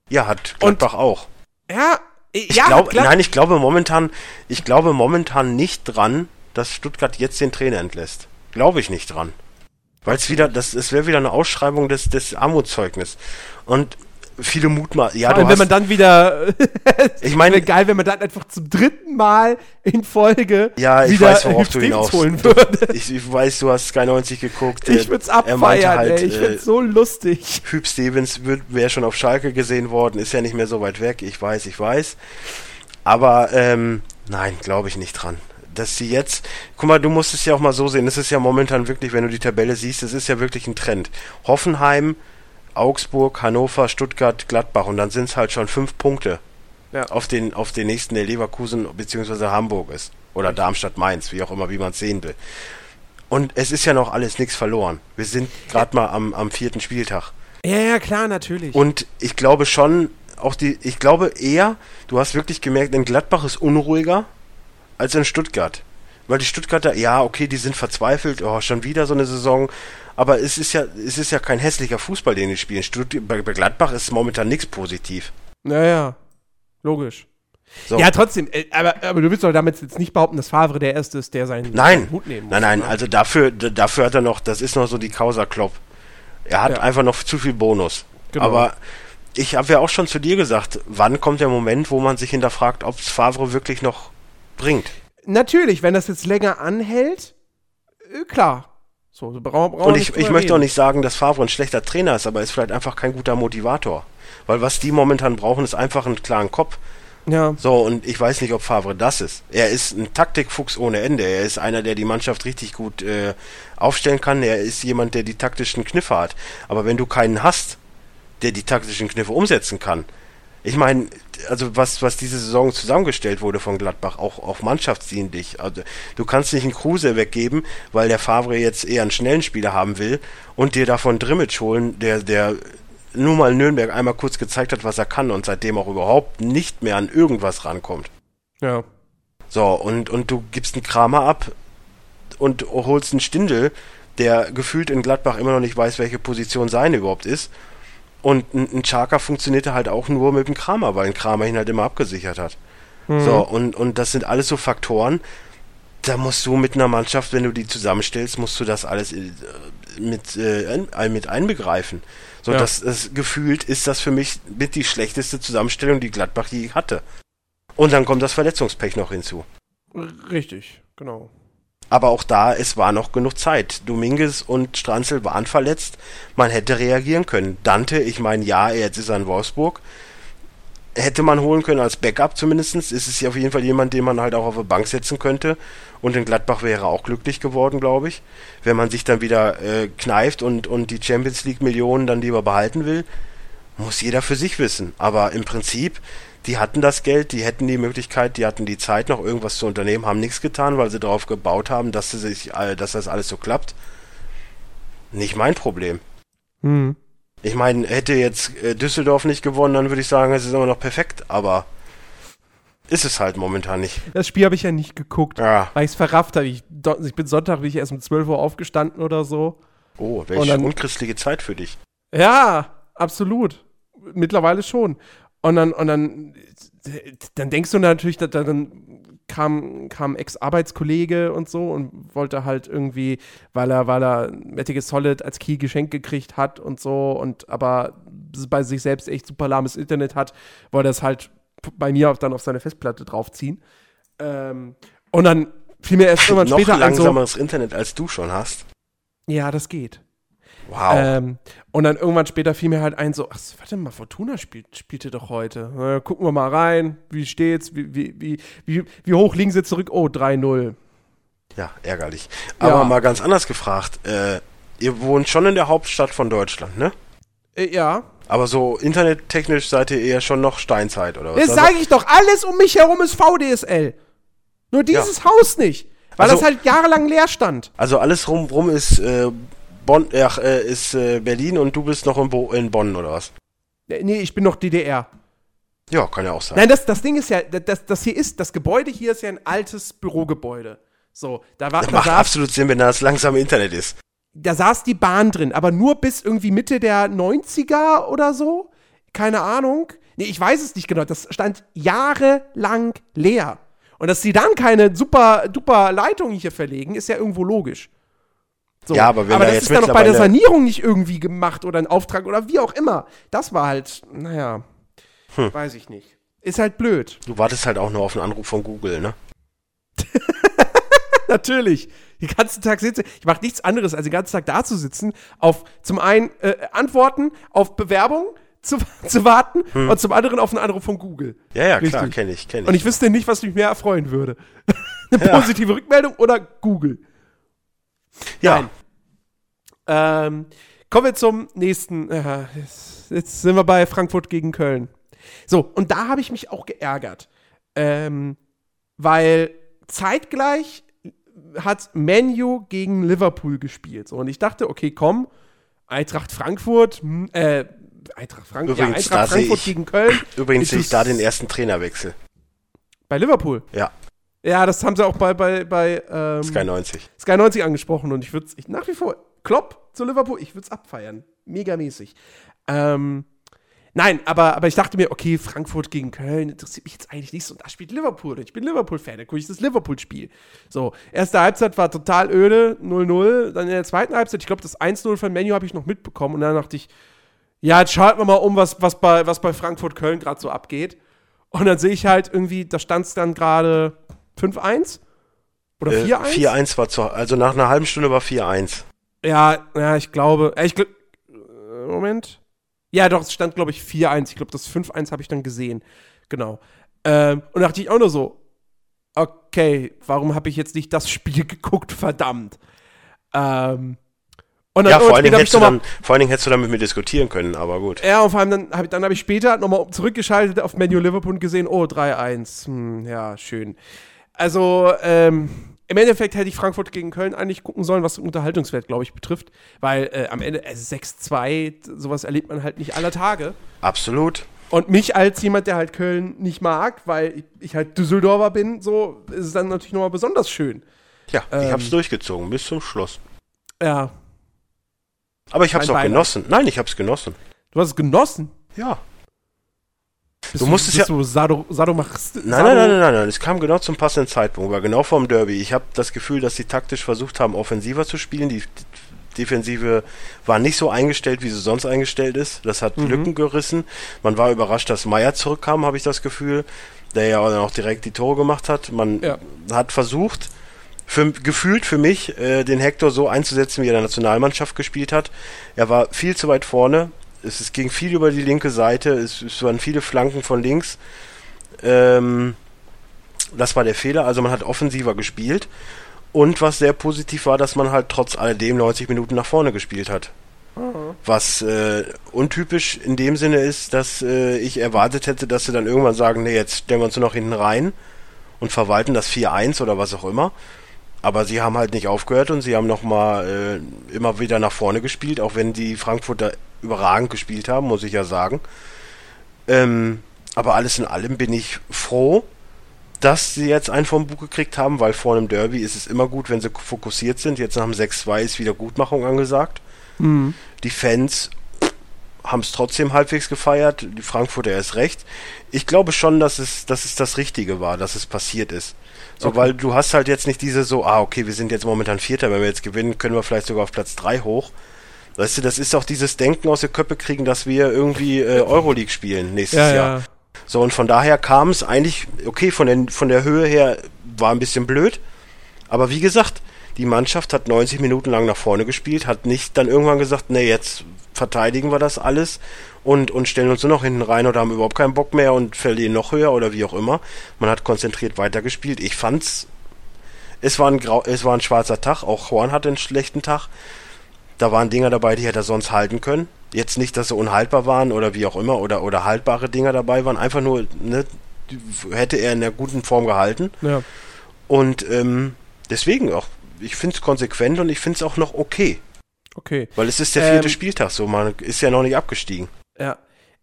Ja, hat Gladbach auch. Ja, äh, Ich ja, glaube, klar. nein, ich glaube momentan, ich glaube momentan nicht dran, dass Stuttgart jetzt den Trainer entlässt. Glaube ich nicht dran. Weil es wieder, das, es wäre wieder eine Ausschreibung des, des Armutszeugnis. Und viele Mutmaß, ja, Vor allem, wenn man dann wieder. ich meine, geil, wenn man dann einfach zum dritten Mal in Folge ja, ich wieder weiß, worauf du hinaus. holen Du, würde. ich, ich weiß, du hast Sky 90 geguckt. Ich äh, er meinte abfeiern, halt, ey. Ich äh, find's so lustig. Hüb Stevens wäre schon auf Schalke gesehen worden, ist ja nicht mehr so weit weg. Ich weiß, ich weiß. Aber ähm, nein, glaube ich nicht dran. Dass sie jetzt, guck mal, du musst es ja auch mal so sehen. Es ist ja momentan wirklich, wenn du die Tabelle siehst, es ist ja wirklich ein Trend. Hoffenheim, Augsburg, Hannover, Stuttgart, Gladbach und dann sind es halt schon fünf Punkte Ja. auf den auf den nächsten, der Leverkusen bzw. Hamburg ist oder Darmstadt, Mainz, wie auch immer, wie man es sehen will. Und es ist ja noch alles nichts verloren. Wir sind gerade mal am, am vierten Spieltag. Ja, ja, klar, natürlich. Und ich glaube schon, auch die, ich glaube eher, du hast wirklich gemerkt, in Gladbach ist unruhiger als in Stuttgart. Weil die Stuttgarter, ja, okay, die sind verzweifelt, oh, schon wieder so eine Saison. Aber es ist ja, es ist ja kein hässlicher Fußball, den die spielen. Stutt bei, bei Gladbach ist momentan nichts positiv. Naja, logisch. So. Ja, trotzdem, äh, aber, aber du willst doch damit jetzt nicht behaupten, dass Favre der Erste ist, der seinen, Nein, seinen Hut nehmen muss. nein, nein, ne? also dafür, dafür hat er noch, das ist noch so die Causa Klopp. Er hat Ja. einfach noch zu viel Bonus. Genau. Aber ich habe ja auch schon zu dir gesagt, wann kommt der Moment, wo man sich hinterfragt, ob es Favre wirklich noch bringt? Natürlich, wenn das jetzt länger anhält, äh, klar. So, brauchen wir Und ich, ich möchte auch nicht sagen, dass Favre ein schlechter Trainer ist, aber er ist vielleicht einfach kein guter Motivator. Weil was die momentan brauchen, ist einfach einen klaren Kopf. Ja, So, und ich weiß nicht, ob Favre das ist. Er ist ein Taktikfuchs ohne Ende. Er ist einer, der die Mannschaft richtig gut äh, aufstellen kann. Er ist jemand, der die taktischen Kniffe hat. Aber wenn du keinen hast, der die taktischen Kniffe umsetzen kann, ich meine, also was, was diese Saison zusammengestellt wurde von Gladbach, auch, auch mannschaftsdienlich. Also, du kannst nicht einen Kruse weggeben, weil der Favre jetzt eher einen schnellen Spieler haben will und dir davon Drimmitsch holen, der, der nur mal Nürnberg einmal kurz gezeigt hat, was er kann und seitdem auch überhaupt nicht mehr an irgendwas rankommt. ja. So, und, und du gibst einen Kramer ab und holst einen Stindel, der gefühlt in Gladbach immer noch nicht weiß, welche Position seine überhaupt ist. Und ein, ein Chaka funktionierte halt auch nur mit dem Kramer, weil ein Kramer ihn halt immer abgesichert hat. So, und, und das sind alles so Faktoren, da musst du mit einer Mannschaft, wenn du die zusammenstellst, musst du das alles äh, mit, äh, mit einbegreifen. So, Ja. das, das gefühlt ist das für mich mit die schlechteste Zusammenstellung, die Gladbach je hatte. Und dann kommt das Verletzungspech noch hinzu. Richtig, genau. Aber auch da, es war noch genug Zeit. Dominguez und Stranzel waren verletzt. Man hätte reagieren können. Dante, ich meine, ja, jetzt ist er in Wolfsburg. Hätte man holen können als Backup zumindest. Ist es ja auf jeden Fall jemand, den man halt auch auf die Bank setzen könnte. Und in Gladbach wäre auch glücklich geworden, glaube ich. Wenn man sich dann wieder äh, kneift und, und die Champions League Millionen dann lieber behalten will, muss jeder für sich wissen. Aber im Prinzip, die hatten das Geld, die hätten die Möglichkeit, die hatten die Zeit, noch irgendwas zu unternehmen, haben nichts getan, weil sie darauf gebaut haben, dass, sie sich, dass das alles so klappt. Nicht mein Problem. Hm. Ich meine, hätte jetzt äh, Düsseldorf nicht gewonnen, dann würde ich sagen, es ist immer noch perfekt, aber ist es halt momentan nicht. Das Spiel habe ich ja nicht geguckt, Ja. weil ich es verrafft habe. Ich, ich bin Sonntag, bin ich erst um 12 Uhr aufgestanden oder so. Oh, welche dann- unchristliche Zeit für dich. Ja, absolut. Mittlerweile schon. Und dann, und dann, dann denkst du natürlich, da, da, dann kam, kam ein Ex-Arbeitskollege und so und wollte halt irgendwie, weil er, weil er Mettige Solid als Key geschenkt gekriegt hat und so und aber bei sich selbst echt super lahmes Internet hat, wollte er es halt bei mir dann auf seine Festplatte draufziehen. Ähm, und dann fiel mir erst irgendwann Noch später ein so, langsameres Internet, als du schon hast. ja, das geht. Wow. Ähm, und dann irgendwann später fiel mir halt ein, so, ach, warte mal, Fortuna spielt, spielte doch heute. Na, gucken wir mal rein, wie steht's, wie, wie, wie, wie, wie hoch liegen sie zurück? Oh, 3-0. Ja, ärgerlich. Aber Ja. mal ganz anders gefragt. Äh, ihr wohnt schon in der Hauptstadt von Deutschland, ne? Äh, ja. Aber so internettechnisch seid ihr eher schon noch Steinzeit, oder was? Das Also- sage ich doch, alles um mich herum ist VDSL. Nur dieses Haus nicht. Weil Also- das halt jahrelang leer stand. Also alles rum, ist, äh, Bonn, ach, äh, ist äh, Berlin und du bist noch in, Bo in Bonn, oder was? Äh, Nee, ich bin noch DDR. Ja, kann ja auch sein. Nein, das, das Ding ist ja, das, das hier ist, das Gebäude hier ist ja ein altes Bürogebäude. So, da war, das da macht saß, absolut Sinn, wenn da das langsame Internet ist. da saß die Bahn drin, aber nur bis irgendwie Mitte der 90er oder so. Keine Ahnung. Nee, ich weiß es nicht genau. Das stand jahrelang leer. Und dass sie dann keine super, duper Leitung hier verlegen, ist ja irgendwo logisch. So. Ja, aber wenn aber da das jetzt ist dann noch bei der Sanierung nicht irgendwie gemacht oder ein Auftrag oder wie auch immer. Das war halt, naja, Hm. weiß ich nicht. Ist halt blöd. Du wartest halt auch nur auf einen Anruf von Google, ne? Natürlich. Den ganzen Tag sitze ich mache nichts anderes, als den ganzen Tag da zu sitzen, auf zum einen äh, Antworten auf Bewerbungen zu, zu warten und zum anderen auf einen Anruf von Google. Ja, ja, klar, Richtig. kenne ich, kenne ich. Und ich wüsste nicht, was mich mehr erfreuen würde. Eine Ja. positive Rückmeldung oder Google. Ja, Nein. Ähm, kommen wir zum nächsten. Äh, jetzt, jetzt sind wir bei Frankfurt gegen Köln. So, und da habe ich mich auch geärgert. Ähm, weil zeitgleich hat Menu gegen Liverpool gespielt. So, und ich dachte, okay, komm, Eintracht Frankfurt, hm, äh, Eintracht, Frank ja, Übrigens, da Eintracht Frankfurt ich- gegen Köln. übrigens sehe ich da den ersten Trainerwechsel. Bei Liverpool. Ja, Ja, das haben sie auch bei, bei, bei ähm, Sky 90. Sky 90 angesprochen und ich würde es nach wie vor, Klopp zu Liverpool, ich würde es abfeiern. Megamäßig. Ähm, Nein, aber, aber ich dachte mir, okay, Frankfurt gegen Köln interessiert mich jetzt eigentlich nicht so. Da spielt Liverpool. Ich bin Liverpool-Fan, da gucke ich das Liverpool-Spiel. So, erste Halbzeit war total öde, 0-0. Dann in der zweiten Halbzeit, ich glaube, das 1-0 von Menu habe ich noch mitbekommen. Und dann dachte ich, ja, jetzt schalten wir mal um, was, was bei, was bei Frankfurt-Köln gerade so abgeht. Und dann sehe ich halt irgendwie, da stand es dann gerade 5-1 oder 4-1. Äh, 4-1 war zu, also nach einer halben Stunde war 4-1. Ja, ja, ich glaube, äh, ich gl äh, Moment. Ja, doch, es stand, glaube ich, 4-1. Ich glaube, das 5-1 habe ich dann gesehen. Genau. Ähm, und da dachte ich auch nur so, okay, warum habe ich jetzt nicht das Spiel geguckt, verdammt. Ähm, und dann, ja, vor allen, Dingen hättest du dann, vor allen Dingen hättest du dann mit mir diskutieren können, aber gut. Ja, und vor allem dann habe dann hab ich später nochmal zurückgeschaltet auf Menu Liverpool und gesehen, oh, 3-1. Hm, ja, schön. Also, ähm, im Endeffekt hätte ich Frankfurt gegen Köln eigentlich gucken sollen, was den Unterhaltungswert, glaube ich, betrifft. Weil äh, am Ende äh, 6-2, sowas erlebt man halt nicht aller Tage. Absolut. Und mich als jemand, der halt Köln nicht mag, weil ich, ich halt Düsseldorfer bin, so ist es dann natürlich nochmal besonders schön. Ja, ähm, ich habe es durchgezogen bis zum Schluss. Ja. Aber ich habe es auch Beileid. genossen. Nein, ich habe es genossen. Du hast es genossen? Ja. Bist du, musst es ja. Du Sado, Sado machst, nein, Sado nein, nein, nein, nein, nein. Es kam genau zum passenden Zeitpunkt, war genau vorm Derby. Ich habe das Gefühl, dass sie taktisch versucht haben, offensiver zu spielen. Die Defensive war nicht so eingestellt, wie sie sonst eingestellt ist. Das hat mhm. Lücken gerissen. Man war überrascht, dass Meier zurückkam, habe ich das Gefühl, der ja auch direkt die Tore gemacht hat. Man ja. hat versucht, für, gefühlt für mich, äh, den Hector so einzusetzen, wie er in der Nationalmannschaft gespielt hat. Er war viel zu weit vorne es, es ging viel über die linke Seite, es, es waren viele Flanken von links. Ähm, das war der Fehler, also man hat offensiver gespielt. Und was sehr positiv war, dass man halt trotz alledem 90 Minuten nach vorne gespielt hat. Mhm. Was äh, untypisch in dem Sinne ist, dass äh, ich erwartet hätte, dass sie dann irgendwann sagen, nee, jetzt stellen wir uns nur noch hinten rein und verwalten das 4-1 oder was auch immer. Aber sie haben halt nicht aufgehört und sie haben nochmal äh, immer wieder nach vorne gespielt, auch wenn die Frankfurter überragend gespielt haben, muss ich ja sagen. Ähm, aber alles in allem bin ich froh, dass sie jetzt einen vom Buch gekriegt haben, weil vor einem Derby ist es immer gut, wenn sie fokussiert sind. Jetzt nach dem 6-2 ist Wiedergutmachung angesagt. Mhm. Die Fans haben es trotzdem halbwegs gefeiert, die Frankfurter erst recht. Ich glaube schon, dass es, dass es das Richtige war, dass es passiert ist. So, okay. weil du hast halt jetzt nicht diese so, ah, okay, wir sind jetzt momentan Vierter, wenn wir jetzt gewinnen, können wir vielleicht sogar auf Platz 3 hoch. Weißt du, das ist auch dieses Denken aus der Köppe kriegen, dass wir irgendwie äh, Euroleague spielen nächstes ja, Jahr. Ja. So, und von daher kam es eigentlich, okay, von, den, von der Höhe her war ein bisschen blöd. Aber wie gesagt, die Mannschaft hat 90 Minuten lang nach vorne gespielt, hat nicht dann irgendwann gesagt, nee, jetzt verteidigen wir das alles und, und stellen uns nur noch hinten rein oder haben überhaupt keinen Bock mehr und verlieren noch höher oder wie auch immer. Man hat konzentriert weitergespielt. Ich fand's, es war ein, grau, es war ein schwarzer Tag, auch Horn hatte einen schlechten Tag. Da waren Dinger dabei, die hätte er sonst halten können. Jetzt nicht, dass sie unhaltbar waren oder wie auch immer oder, oder haltbare Dinger dabei waren. Einfach nur, ne, hätte er in einer guten Form gehalten. Ja. Und ähm, deswegen auch, ich finde es konsequent und ich finde es auch noch okay. Okay. Weil es ist der vierte ähm, Spieltag, so man ist ja noch nicht abgestiegen. Ja.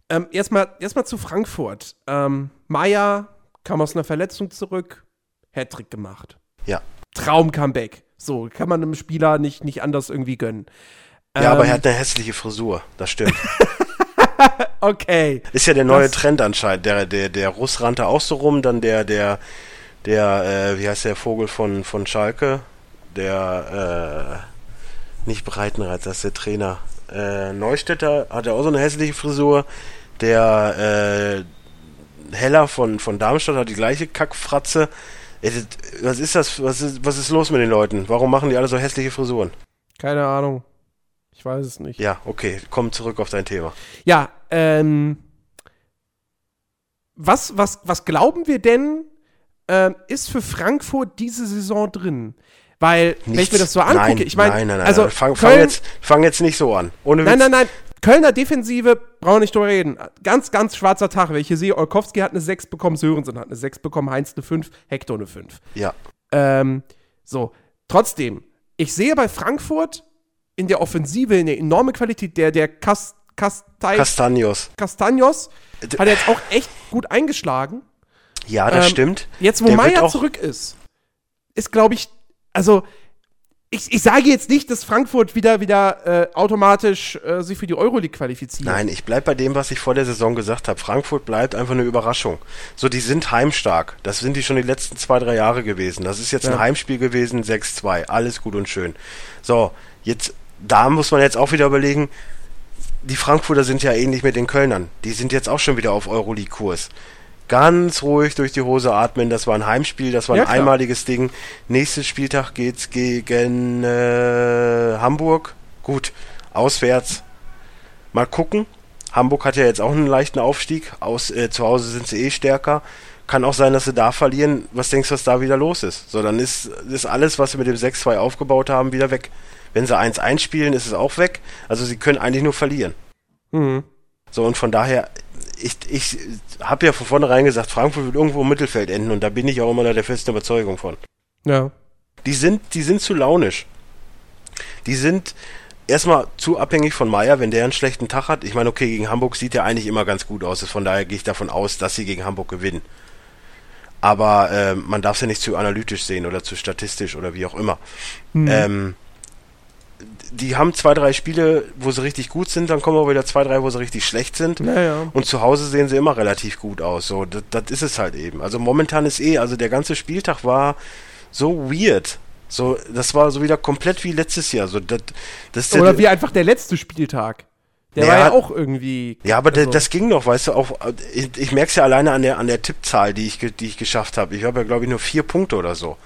Ähm, Erstmal erst zu Frankfurt. Ähm, Meier kam aus einer Verletzung zurück, Hattrick gemacht. Ja. Traum-Comeback. So, kann man einem Spieler nicht, nicht anders irgendwie gönnen. Ja, ähm, aber er ähm, hat eine hässliche Frisur, das stimmt. okay. Ist ja der neue das Trend anscheinend. Der, der, der Russ rannte auch so rum, dann der, der, der, äh, wie heißt der Vogel von, von Schalke? Der, äh, nicht Breitenreiter, das ist der Trainer. Äh, Neustädter hatte auch so eine hässliche Frisur. Der, äh, Heller von, von Darmstadt hat die gleiche Kackfratze. Was ist das? Was ist, was ist los mit den Leuten? Warum machen die alle so hässliche Frisuren? Keine Ahnung. Ich weiß es nicht. Ja, okay. Komm zurück auf dein Thema. Ja, ähm. Was, was, was glauben wir denn, äh, ist für Frankfurt diese Saison drin? Weil, Nichts. wenn ich mir das so angucke, nein, ich meine, nein, nein, nein, also fang, fang, jetzt, fang jetzt nicht so an. Ohne nein, nein, nein. Kölner Defensive, brauchen wir nicht drüber reden. Ganz, ganz schwarzer Tag. Wenn ich hier sehe, Olkowski hat eine 6 bekommen, Sörensen hat eine 6 bekommen, Heinz eine 5, Hector eine 5. Ja. Ähm, so, trotzdem, ich sehe bei Frankfurt in der Offensive eine enorme Qualität. Der, der Cas, Castay, Castanios. Castanios hat jetzt auch echt gut eingeschlagen. Ja, das ähm, stimmt. Jetzt, wo Meier zurück ist, ist, glaube ich, also ich, ich sage jetzt nicht, dass Frankfurt wieder, wieder äh, automatisch äh, sich für die Euroleague qualifiziert. Nein, ich bleib bei dem, was ich vor der Saison gesagt habe. Frankfurt bleibt einfach eine Überraschung. So, die sind heimstark. Das sind die schon die letzten zwei, drei Jahre gewesen. Das ist jetzt Ja. ein Heimspiel gewesen, 6-2. Alles gut und schön. So, jetzt, da muss man jetzt auch wieder überlegen, die Frankfurter sind ja ähnlich mit den Kölnern. Die sind jetzt auch schon wieder auf Euroleague-Kurs. Ganz ruhig durch die Hose atmen. Das war ein Heimspiel, das war ein Ja, einmaliges Ding. Nächstes Spieltag geht's gegen äh, Hamburg. Gut, auswärts. Mal gucken. Hamburg hat ja jetzt auch einen leichten Aufstieg. Aus, äh, zu Hause sind sie eh stärker. Kann auch sein, dass sie da verlieren. Was denkst du, was da wieder los ist? So, dann ist, ist alles, was sie mit dem 6-2 aufgebaut haben, wieder weg. Wenn sie 1 einspielen, ist es auch weg. Also sie können eigentlich nur verlieren. Mhm. So, und von daher, ich, ich habe ja von vornherein gesagt, Frankfurt wird irgendwo im Mittelfeld enden und da bin ich auch immer der festen Überzeugung von. Ja. Die sind, die sind zu launisch. Die sind erstmal zu abhängig von Meier, wenn der einen schlechten Tag hat. Ich meine, okay, gegen Hamburg sieht er eigentlich immer ganz gut aus. Von daher gehe ich davon aus, dass sie gegen Hamburg gewinnen. Aber äh, man darf es ja nicht zu analytisch sehen oder zu statistisch oder wie auch immer. Ähm, die haben zwei, drei Spiele, wo sie richtig gut sind, dann kommen auch wieder zwei, drei, wo sie richtig schlecht sind. Naja. Und zu Hause sehen sie immer relativ gut aus. So, das, das ist es halt eben. Also momentan ist eh, also der ganze Spieltag war so weird. So, das war so wieder komplett wie letztes Jahr. So, das, das, Oder wie einfach der letzte Spieltag. Der Ja. war ja auch irgendwie. ja, aber also- das ging noch, weißt du, auch, ich, ich merke es ja alleine an der, an der Tippzahl, die ich, die ich geschafft habe. Ich habe ja, glaube ich, nur vier Punkte oder so.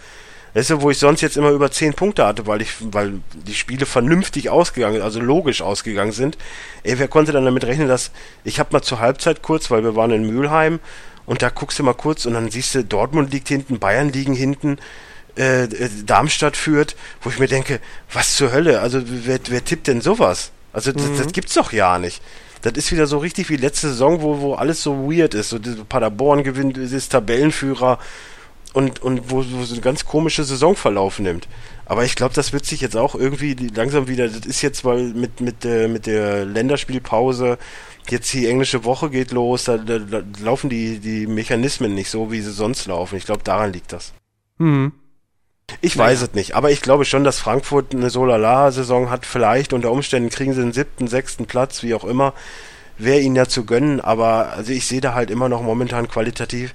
Weißt du, wo ich sonst jetzt immer über zehn Punkte hatte, weil ich, weil die Spiele vernünftig ausgegangen, also logisch ausgegangen sind. Ey, wer konnte dann damit rechnen, dass, ich habe mal zur Halbzeit kurz, weil wir waren in Mülheim, und da guckst du mal kurz und dann siehst du, Dortmund liegt hinten, Bayern liegen hinten, äh, äh, Darmstadt führt, wo ich mir denke, was zur Hölle, also wer, wer tippt denn sowas? Also das, das gibt's doch ja nicht. Das ist wieder so richtig wie letzte Saison, wo, wo alles so weird ist. So Paderborn gewinnt, ist Tabellenführer und, und wo, wo so eine ganz komische Saisonverlauf nimmt. Aber ich glaube, das wird sich jetzt auch irgendwie langsam wieder, das ist jetzt, weil mit, mit, der mit der Länderspielpause, jetzt die englische Woche geht los, da, da, da laufen die, die Mechanismen nicht so, wie sie sonst laufen. Ich glaube, daran liegt das. Hm. Ich weiß es nicht, aber ich glaube schon, dass Frankfurt eine Solala-Saison hat. Vielleicht unter Umständen kriegen sie den siebten, sechsten Platz, wie auch immer. Wäre ihnen ja zu gönnen, aber also ich sehe da halt immer noch momentan qualitativ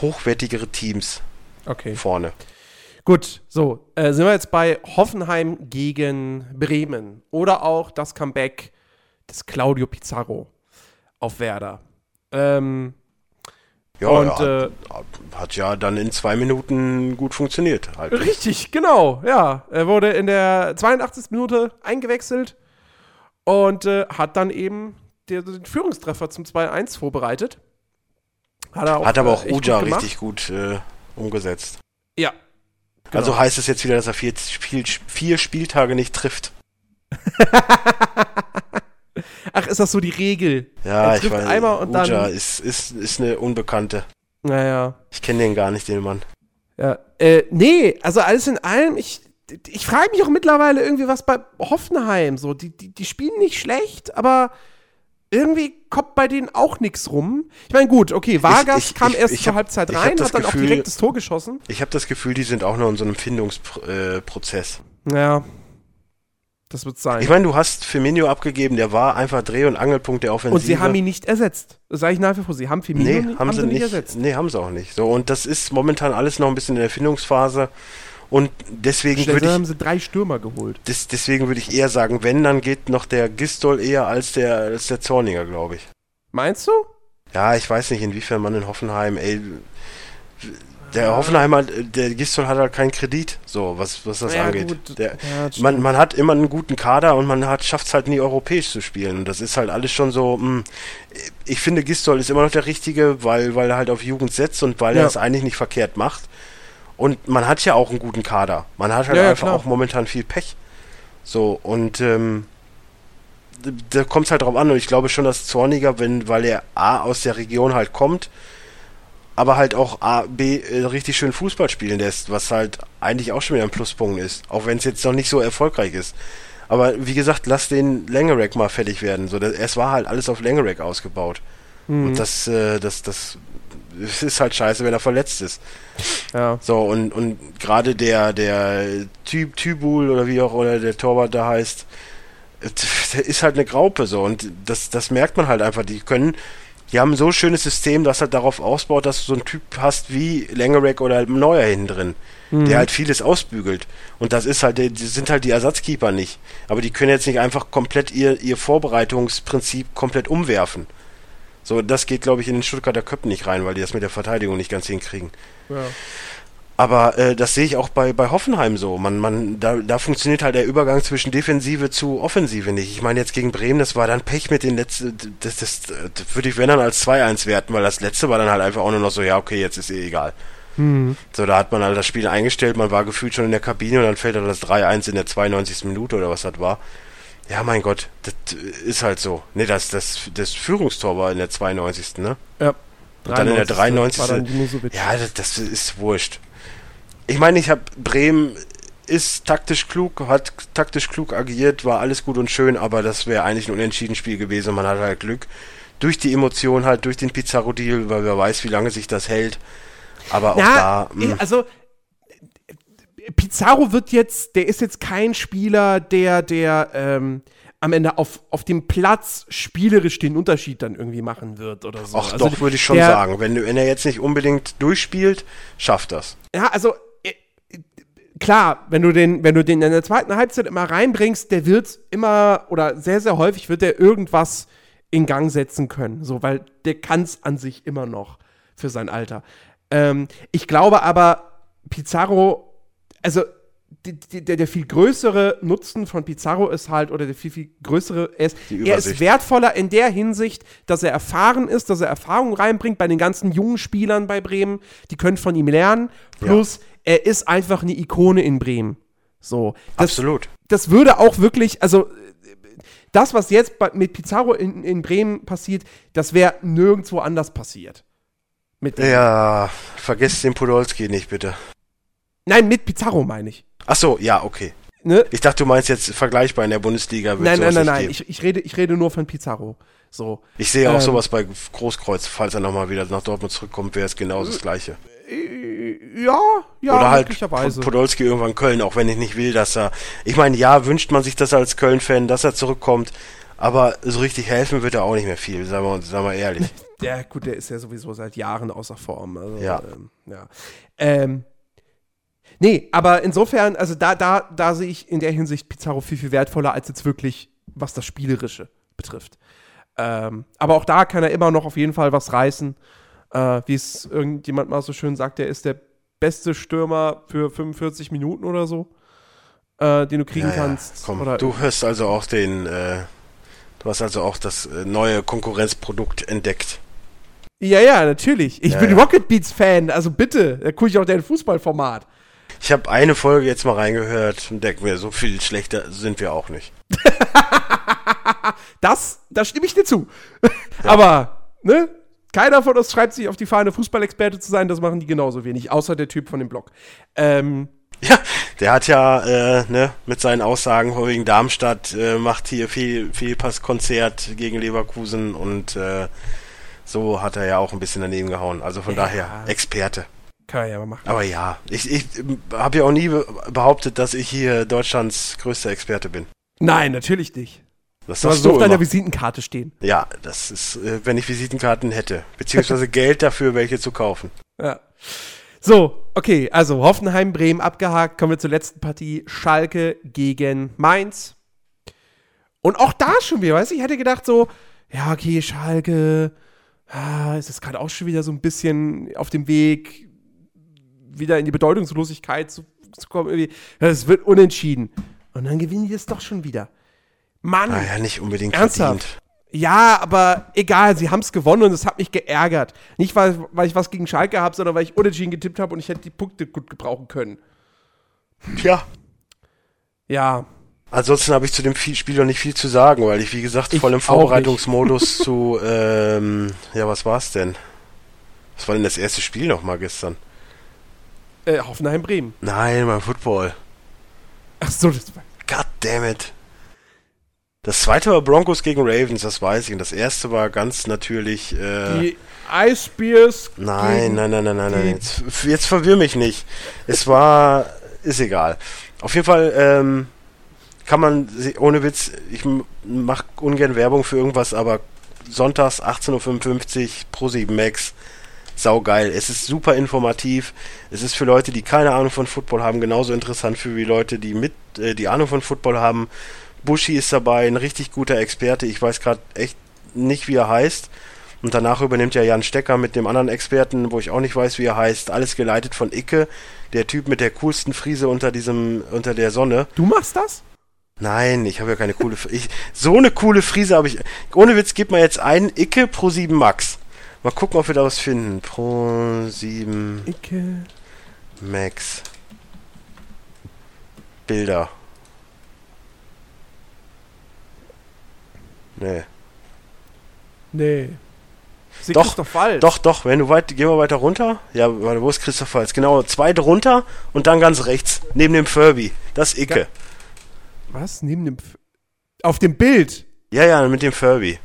hochwertigere Teams Okay. vorne. Gut, so, äh, sind wir jetzt bei Hoffenheim gegen Bremen oder auch das Comeback des Claudio Pizarro auf Werder. Ähm, Ja, Und, ja äh, hat ja dann in zwei Minuten gut funktioniert. Halt. richtig, genau, ja. Er wurde in der 82. Minute eingewechselt und äh, hat dann eben den, den Führungstreffer zum 2-1 vorbereitet. Hat, er auch, Hat aber auch äh, echt Uja richtig gut äh, umgesetzt. Ja. Genau. Also heißt es jetzt wieder, dass er vier, Spiel, vier Spieltage nicht trifft. Ach, ist das so die Regel? Ja, ich trifft weiß. einmal und Uja dann- ist, ist, ist eine Unbekannte. Naja. Ich kenne den gar nicht, den Mann. Ja, äh, nee, also alles in allem, ich, ich frage mich auch mittlerweile irgendwie, was bei Hoffenheim so, die, die, die spielen nicht schlecht, aber irgendwie kommt bei denen auch nichts rum. Ich meine, gut, okay, Vargas ich- kam ich- erst ich zur hab- Halbzeit ich rein, hat dann auch Gefühl- direkt das Tor geschossen. Ich habe das Gefühl, die sind auch noch in so einem Findungsprozess. Ja, das wird sein. Ich meine, du hast Firmino abgegeben, der war einfach Dreh- und Angelpunkt der Offensive. und sie haben ihn nicht ersetzt. Das sage ich nach wie vor. Sie haben Firmino Nee, nicht, haben, sie nicht. ersetzt. Nee, haben sie auch nicht. So, und das ist momentan alles noch ein bisschen in der Findungsphase. Und deswegen würde haben ich, sie drei Stürmer geholt. des, deswegen würde ich eher sagen, wenn, dann geht noch der Gistol eher als der, als der Zorniger, glaube ich. Meinst du? Ja, ich weiß nicht, inwiefern man in Hoffenheim, ey, der Hoffenheimer, der Gistol hat halt keinen Kredit, so, was, was das Ja, angeht. gut. Der, Ja, man, man hat immer einen guten Kader und man hat schafft es halt nie europäisch zu spielen. Und das ist halt alles schon so, mh, ich finde Gistol ist immer noch der Richtige, weil, weil er halt auf Jugend setzt und weil Ja. er es eigentlich nicht verkehrt macht. Und man hat ja auch einen guten Kader. Man hat halt Ja, ja, einfach klar. auch momentan viel Pech. So, und ähm, da kommt es halt drauf an. Und ich glaube schon, dass Zorniger, wenn, weil er A aus der Region halt kommt, aber halt auch A, B äh, richtig schön Fußball spielen lässt, was halt eigentlich auch schon wieder ein Pluspunkt ist. Auch wenn es jetzt noch nicht so erfolgreich ist. Aber wie gesagt, lass den Langerack mal fertig werden. So, das, es war halt alles auf Langerack ausgebaut. Mhm. Und das, äh, das, das es ist halt scheiße, wenn er verletzt ist. Ja. So, und, und gerade der, der Typ, Tybul oder wie auch oder der Torwart da heißt, der ist halt eine Graupe so und das, das merkt man halt einfach. Die können, die haben so ein schönes System, das halt darauf ausbaut, dass du so einen Typ hast wie Langerack oder Neuer hinten drin, Mhm. der halt vieles ausbügelt. Und das ist halt, die sind halt die Ersatzkeeper nicht. Aber die können jetzt nicht einfach komplett ihr, ihr Vorbereitungsprinzip komplett umwerfen. So, das geht, glaube ich, in den Stuttgarter Köpfen nicht rein, weil die das mit der Verteidigung nicht ganz hinkriegen. ja. Aber äh, das sehe ich auch bei, bei Hoffenheim so. Man, man, da, da funktioniert halt der Übergang zwischen Defensive zu Offensive nicht. Ich meine, jetzt gegen Bremen, das war dann Pech mit den letzten, das, das, das würde ich, wenn dann, als 2-1 werten, weil das letzte war dann halt einfach auch nur noch so, ja, okay, jetzt ist eh egal. So, da hat man halt das Spiel eingestellt, man war gefühlt schon in der Kabine und dann fällt dann das 3-1 in der 92. Minute oder was das war. Ja, mein Gott, das ist halt so. Nee, das, das, das Führungstor war in der 92. ne? ja. Und dann in der 93. War dann Junusovic. Ja, das, das ist wurscht. Ich meine, ich habe Bremen ist taktisch klug, hat taktisch klug agiert, war alles gut und schön, aber das wäre eigentlich ein unentschieden Spiel gewesen. Man hat halt Glück durch die Emotion halt, durch den Pizarro-Deal, weil wer weiß, wie lange sich das hält. Aber auch da, hm. mh, also Pizarro wird jetzt, der ist jetzt kein Spieler, der, der ähm, am Ende auf, auf dem Platz spielerisch den Unterschied dann irgendwie machen wird oder so. ach also doch, würde ich schon der, sagen. Wenn, wenn er jetzt nicht unbedingt durchspielt, schafft das. Ja, also äh, klar, wenn du den, wenn du den in der zweiten Halbzeit immer reinbringst, der wird immer oder sehr, sehr häufig wird der irgendwas in Gang setzen können. So, weil der kann es an sich immer noch für sein Alter. Ähm, ich glaube aber, Pizarro, also der, der viel größere Nutzen von Pizarro ist halt, oder der viel, viel größere, er ist, er ist wertvoller in der Hinsicht, dass er erfahren ist, dass er Erfahrung reinbringt bei den ganzen jungen Spielern bei Bremen, die können von ihm lernen, plus er ist einfach eine Ikone in Bremen. So. Das, Absolut. das würde auch wirklich, also das, was jetzt mit Pizarro in, in Bremen passiert, das wäre nirgendwo anders passiert. Ja, vergesst den Podolski nicht, bitte. Nein, mit Pizarro meine ich. Ach so, ja, okay. Ne? Ich dachte, du meinst jetzt vergleichbar in der Bundesliga. Nein, nein, nein, nein. Ich, ich, rede, ich rede nur von Pizarro. So. Ich sehe auch Ähm, sowas bei Großkreuz, falls er nochmal wieder nach Dortmund zurückkommt, wäre es genau das Gleiche. Ja, ja, Oder halt möglicherweise. Podolski irgendwann Köln, auch wenn ich nicht will, dass er. Ich meine, ja, wünscht man sich das als Köln-Fan, dass er zurückkommt, aber so richtig helfen wird er auch nicht mehr viel, sagen wir, sagen wir ehrlich. Ja, gut, der ist ja sowieso seit Jahren außer Form. Also, Ja. Ähm, ja. Ähm, nee, aber insofern, also da, da, da sehe ich in der Hinsicht Pizarro viel, viel wertvoller als jetzt wirklich, was das Spielerische betrifft. Ähm, aber auch da kann er immer noch auf jeden Fall was reißen. Äh, Wie es irgendjemand mal so schön sagt, er ist der beste Stürmer für 45 Minuten oder so, äh, den du kriegen Ja, ja, kannst. komm, oder du hörst also auch den, äh, du hast also auch das äh, neue Konkurrenzprodukt entdeckt. ja, ja, natürlich. Ich Ja, bin ja. Rocket Beats Fan, also bitte, da gucke ich auch dein Fußballformat. Ich habe eine Folge jetzt mal reingehört und denke mir, so viel schlechter sind wir auch nicht. Das, da stimme ich dir zu. Aber, ne? Keiner von uns schreibt sich auf die Fahne, Fußballexperte zu sein. Das machen die genauso wenig, außer der Typ von dem Blog. Ähm, Ja, der hat ja äh, ne, mit seinen Aussagen wegen Darmstadt äh, macht hier viel viel Passkonzert gegen Leverkusen und äh, so hat er ja auch ein bisschen daneben gehauen. Also von Ja. daher Experte. Kann er ja machen. Aber ja, ich, ich habe ja auch nie be behauptet, dass ich hier Deutschlands größter Experte bin. Nein, natürlich nicht. Das Du hast du auf deiner. Visitenkarte stehen. Ja, das ist, äh, wenn ich Visitenkarten hätte, beziehungsweise Geld dafür, welche zu kaufen. Ja. So, okay, also Hoffenheim, Bremen abgehakt. Kommen wir zur letzten Partie. Schalke gegen Mainz. Und auch da schon wieder, weißt du, ich hätte gedacht so, ja, okay, Schalke, ah, ist es gerade auch schon wieder so ein bisschen auf dem Weg, wieder in die Bedeutungslosigkeit zu, zu kommen. Irgendwie. Es wird unentschieden. Und dann gewinnen die es doch schon wieder. Mann, Naja, nicht unbedingt Ernsthaft? verdient. ja, aber egal, sie haben es gewonnen und es hat mich geärgert. Nicht, weil, weil ich was gegen Schalke habe, sondern weil ich unentschieden getippt habe und ich hätte die Punkte gut gebrauchen können. Ja, Ja, Ansonsten habe ich zu dem Spiel noch nicht viel zu sagen, weil ich, wie gesagt, Ich voll im Vorbereitungsmodus zu, ähm, ja, was war's denn? Was war denn das erste Spiel nochmal gestern? Äh, Hoffenheim-Bremen. Nein, beim Football. Ach so, das war, God damn it. Das zweite war Broncos gegen Ravens, das weiß ich. Und das erste war ganz natürlich. Äh, Die Ice Bears. nein, nein, nein, nein, nein, nein. Jetzt, jetzt verwirr mich nicht. Es war. Ist egal. Auf jeden Fall ähm, kann man, ohne Witz, ich mache ungern Werbung für irgendwas, aber sonntags 18.55 Uhr pro 7 Max. Saugeil. Es ist super informativ. Es ist für Leute, die keine Ahnung von Football haben, genauso interessant für wie Leute, die mit äh, die Ahnung von Football haben. Bushi ist dabei, ein richtig guter Experte. Ich weiß gerade echt nicht, wie er heißt. Und danach übernimmt ja Jan Stecker mit dem anderen Experten, wo ich auch nicht weiß, wie er heißt. Alles geleitet von Icke, der Typ mit der coolsten Frise unter diesem, unter der Sonne. Du machst das? Nein, ich habe ja keine coole Frise. So eine coole Frise habe ich. Ohne Witz, gib mal jetzt ein Icke Pro 7 Max. Mal gucken, ob wir da was finden. Pro 7 Icke. Max. Bilder. Nee. Nee. Sie Doch, Christoph Waltz. Doch, doch, wenn du weit, gehen wir weiter runter. Ja, warte, wo ist Christoph Waltz? Genau, zwei drunter und dann ganz rechts, neben dem Furby. Das ist Icke. Was? Neben dem. F Auf dem Bild. Ja, ja, mit dem Furby.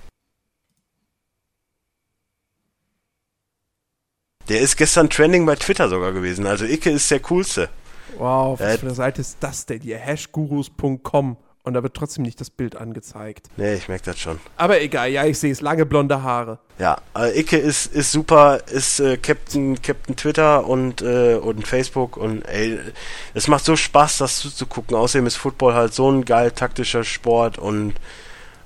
Der ist gestern trending bei Twitter sogar gewesen. Also Icke ist der coolste. Wow, was Äh, für eine Seite ist das denn hier? Hashgurus.com. Und da wird trotzdem nicht das Bild angezeigt. Nee, ich merke das schon. Aber egal, ja, ich sehe es. Lange blonde Haare. Ja, äh, Icke ist, ist super, ist äh, Captain, Captain Twitter und, äh, und Facebook und ey, es macht so Spaß, das zuzugucken. Außerdem ist Football halt so ein geil taktischer Sport und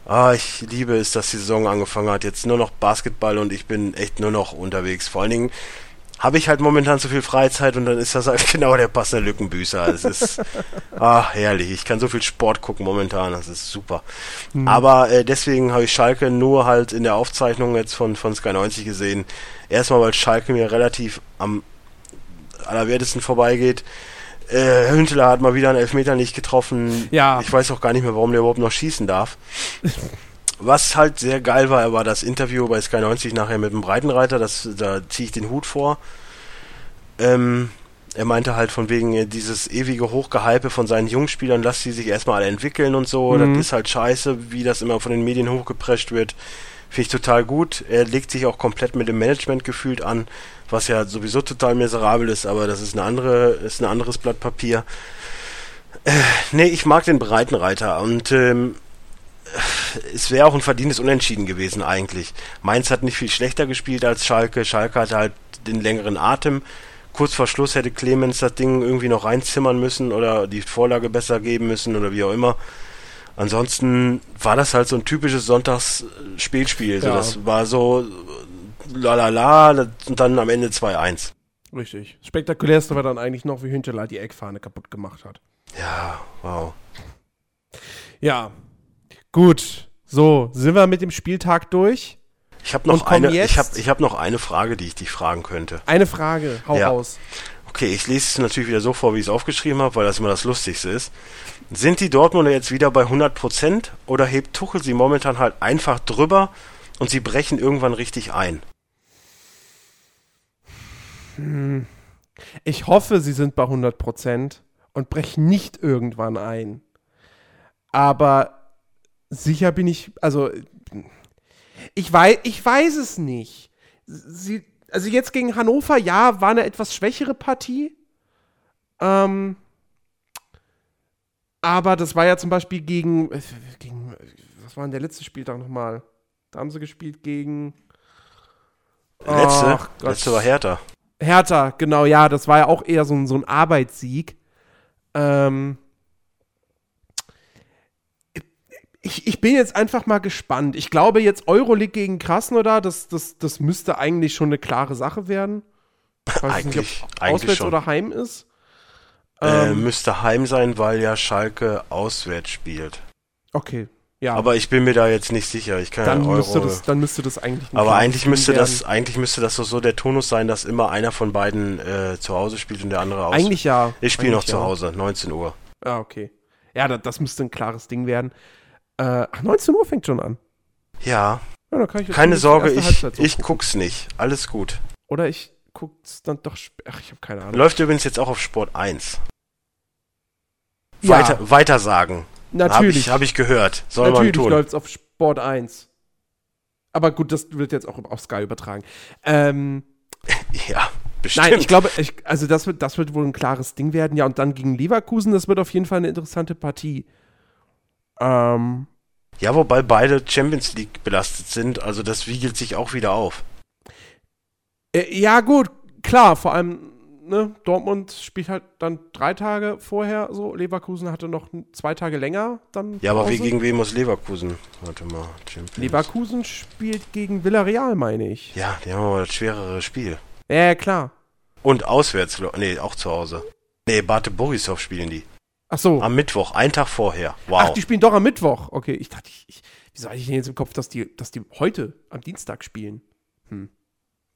ah, ich liebe es, dass die Saison angefangen hat. Jetzt nur noch Basketball und ich bin echt nur noch unterwegs. Vor allen Dingen habe ich halt momentan so viel Freizeit und dann ist das halt genau der passende Lückenbüßer. Es ist ah, herrlich. Ich kann so viel Sport gucken momentan, das ist super. Aber äh, deswegen habe ich Schalke nur halt in der Aufzeichnung jetzt von, von Sky 90 gesehen. Erstmal, weil Schalke mir relativ am allerwertesten vorbeigeht. Äh, Hünteler hat mal wieder einen Elfmeter nicht getroffen. Ja. Ich weiß auch gar nicht mehr, warum der überhaupt noch schießen darf. Was halt sehr geil war, war das Interview bei Sky 90 nachher mit dem Breitenreiter. Das, da ziehe ich den Hut vor. Ähm, er meinte halt von wegen äh, dieses ewige Hochgehype von seinen Jungspielern, lass sie sich erstmal alle entwickeln und so. Mhm. Das ist halt scheiße, wie das immer von den Medien hochgeprescht wird. Finde ich total gut. Er legt sich auch komplett mit dem Management gefühlt an, was ja sowieso total miserabel ist, aber das ist eine andere, ist ein anderes Blatt Papier. Äh, nee, ich mag den Breitenreiter und ähm, es wäre auch ein verdientes Unentschieden gewesen eigentlich. Mainz hat nicht viel schlechter gespielt als Schalke. Schalke hatte halt den längeren Atem. Kurz vor Schluss hätte Clemens das Ding irgendwie noch reinzimmern müssen oder die Vorlage besser geben müssen oder wie auch immer. Ansonsten war das halt so ein typisches Sonntagsspielspiel. So, Ja. das war so la la la und dann am Ende 2-1. Richtig. Spektakulärste war dann eigentlich noch, wie Hünteler die Eckfahne kaputt gemacht hat. Ja, wow. Ja. Gut. So, sind wir mit dem Spieltag durch? Ich habe noch eine, ich habe ich hab noch eine Frage, die ich dich fragen könnte. Eine Frage. Hau Ja. raus. Okay, ich lese es natürlich wieder so vor, wie ich es aufgeschrieben habe, weil das immer das Lustigste ist. Sind die Dortmunder jetzt wieder bei 100% oder hebt Tuchel sie momentan halt einfach drüber und sie brechen irgendwann richtig ein? Ich hoffe, sie sind bei 100% und brechen nicht irgendwann ein. Aber sicher bin ich, also ich weiß, ich weiß es nicht. Sie, also jetzt gegen Hannover, ja, war eine etwas schwächere Partie. Ähm, aber das war ja zum Beispiel gegen, gegen was war denn der letzte Spieltag nochmal? Da haben sie gespielt gegen Letzte, Ach letzte war härter. Hertha, genau, ja, das war ja auch eher so ein, so ein Arbeitssieg. Ähm, ich, ich bin jetzt einfach mal gespannt. Ich glaube, jetzt Euroleague gegen Krasnodar, das, das, das müsste eigentlich schon eine klare Sache werden. Ich weiß Eigentlich- nicht, ob eigentlich auswärts schon. oder heim ist. Äh, Ähm, müsste heim sein, weil ja Schalke auswärts spielt. okay, ja. Aber ich bin mir da jetzt nicht sicher. Ich kann dann, ja müsste das, dann müsste das eigentlich aber eigentlich müsste werden. das, eigentlich müsste das so, so der Tonus sein, dass immer einer von beiden äh, zu Hause spielt und der andere aus. Eigentlich ja. ich spiele noch Eigentlich zu ja. Hause, 19 Uhr. Ah, okay. Ja, das, das müsste ein klares Ding werden. Äh, ach, 19 Uhr fängt schon an. Ja, Ja, keine Sorge, ich, so ich guck's nicht. Alles gut. Oder ich guck's dann doch Ach, ich habe keine Ahnung. Läuft übrigens jetzt auch auf Sport 1. Ja. Weiter, sagen. Habe Natürlich. ich, hab ich gehört. Soll man Natürlich tun. läuft es auf Sport 1. Aber gut, das wird jetzt auch auf Sky übertragen. Ähm, Ja, bestimmt. nein, ich glaube, ich, also das wird, das wird wohl ein klares Ding werden. Ja, und dann gegen Leverkusen, das wird auf jeden Fall eine interessante Partie. Ähm, Ja, wobei beide Champions League belastet sind, also das wiegelt sich auch wieder auf. äh, ja, gut, klar, vor allem, ne, Dortmund spielt halt dann drei Tage vorher so. Leverkusen hatte noch zwei Tage länger dann. Ja, aber wie gegen wen muss Leverkusen? Warte mal, Champions. Leverkusen spielt gegen Villarreal, meine ich. Ja, die haben aber das schwerere Spiel. Ja, klar. Und auswärts, nee, auch zu Hause. Nee, Bate Borisov spielen die. Ach so. Am Mittwoch, einen Tag vorher. Wow. Ach, die spielen doch am Mittwoch. Okay, ich dachte, ich, ich, wieso hatte ich denn jetzt im Kopf, dass die, dass die heute am Dienstag spielen? Hm.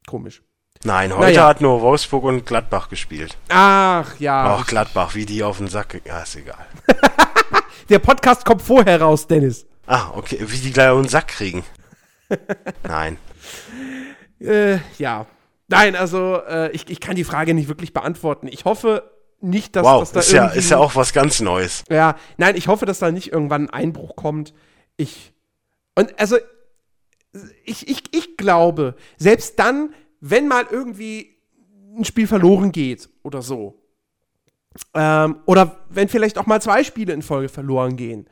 Komisch. Nein, heute Naja. hat nur Wolfsburg und Gladbach gespielt. Ach ja. Ach, Gladbach, wie die auf den Sack. Ja, ist egal. Der Podcast kommt vorher raus, Dennis. Ah, okay, wie die gleich auf den Sack kriegen. Nein. Äh, ja. Nein, also äh, ich, ich kann die Frage nicht wirklich beantworten. Ich hoffe nicht, dass, Wow, dass da ist ja, irgendwie- ist ja auch was ganz Neues. Ja, nein, ich hoffe, dass da nicht irgendwann ein Einbruch kommt. Ich. Und also, ich, ich, ich glaube, selbst dann, wenn mal irgendwie ein Spiel verloren geht oder so, ähm, oder wenn vielleicht auch mal zwei Spiele in Folge verloren gehen,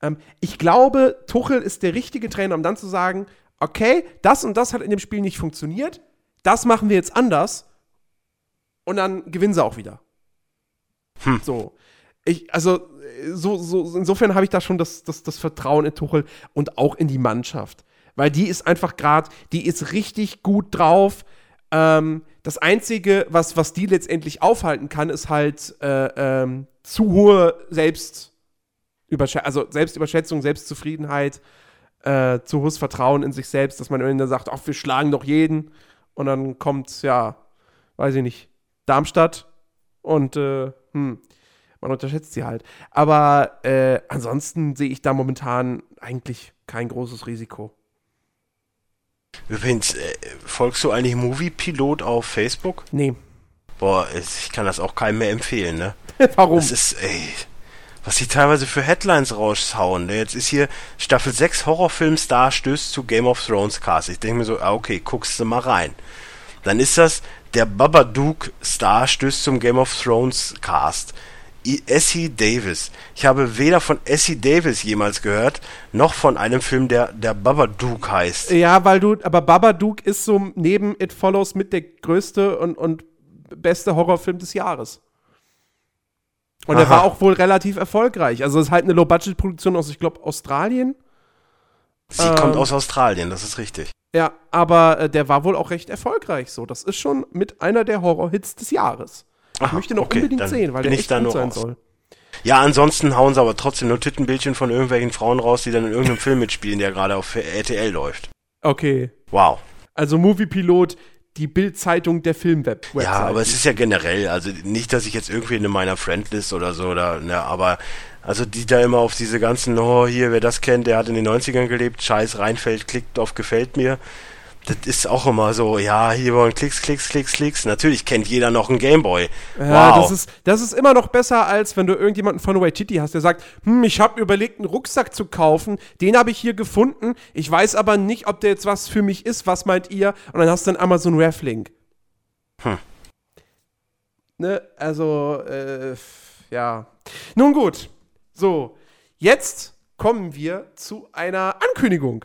ähm, ich glaube, Tuchel ist der richtige Trainer, um dann zu sagen, okay, das und das hat in dem Spiel nicht funktioniert, das machen wir jetzt anders und dann gewinnen sie auch wieder. So. Ich, also, äh, so, so, insofern habe ich da schon das, das, das Vertrauen in Tuchel und auch in die Mannschaft. Weil die ist einfach gerade, die ist richtig gut drauf. Ähm, das Einzige, was, was die letztendlich aufhalten kann, ist halt äh, ähm, zu hohe Selbstüberschätzung, also Selbstüberschätzung, Selbstzufriedenheit, äh, zu hohes Vertrauen in sich selbst, dass man irgendwann sagt, ach, wir schlagen doch jeden. Und dann kommt, ja, weiß ich nicht, Darmstadt und äh, hm, man unterschätzt sie halt. Aber äh, ansonsten sehe ich da momentan eigentlich kein großes Risiko. Übrigens, äh, folgst du eigentlich Movie-Pilot auf Facebook? Nee. Boah, ich kann das auch keinem mehr empfehlen, ne? Warum? Das ist, ey, was die teilweise für Headlines raushauen. Ne? Jetzt ist hier Staffel 6 Horrorfilmstar stößt zu Game of Thrones Cast. Ich denke mir so, ah, okay, guckst du mal rein. Dann ist das der Babadook-Star stößt zum Game of Thrones Cast. Essie Davis. Ich habe weder von Essie Davis jemals gehört, noch von einem Film, der der Babadook heißt. Ja, weil du, aber Babadook ist so neben It Follows mit der größte und, und beste Horrorfilm des Jahres. Und er Aha. war auch wohl relativ erfolgreich. Also es ist halt eine Low-Budget-Produktion aus, ich glaube, Australien. Sie ähm, kommt aus Australien, das ist richtig. Ja, aber äh, der war wohl auch recht erfolgreich. So, das ist schon mit einer der Horror-Hits des Jahres. Ich Aha, möchte noch okay, unbedingt sehen, weil der ich echt da gut sein raus. soll. Ja, ansonsten hauen sie aber trotzdem nur Tittenbildchen von irgendwelchen Frauen raus, die dann in irgendeinem Film mitspielen, der gerade auf RTL läuft. Okay. Wow. Also Moviepilot, die Bild-Zeitung der Filmweb. Ja, aber es ist ja generell, also nicht, dass ich jetzt irgendwie in meiner Friendlist oder so, oder, ne, aber, also die da immer auf diese ganzen, oh, hier, wer das kennt, der hat in den 90ern gelebt, scheiß reinfällt, klickt auf gefällt mir. Das ist auch immer so, ja, hier wollen Klicks, Klicks, Klicks, Klicks. Natürlich kennt jeder noch einen Gameboy. Ja, wow. das ist, das ist immer noch besser, als wenn du irgendjemanden von Waititi hast, der sagt, hm, ich habe überlegt, einen Rucksack zu kaufen, den habe ich hier gefunden, ich weiß aber nicht, ob der jetzt was für mich ist, was meint ihr? Und dann hast du einen Amazon Ref-Link. Hm. Ne, also, äh, ja. Nun gut, so, jetzt kommen wir zu einer Ankündigung.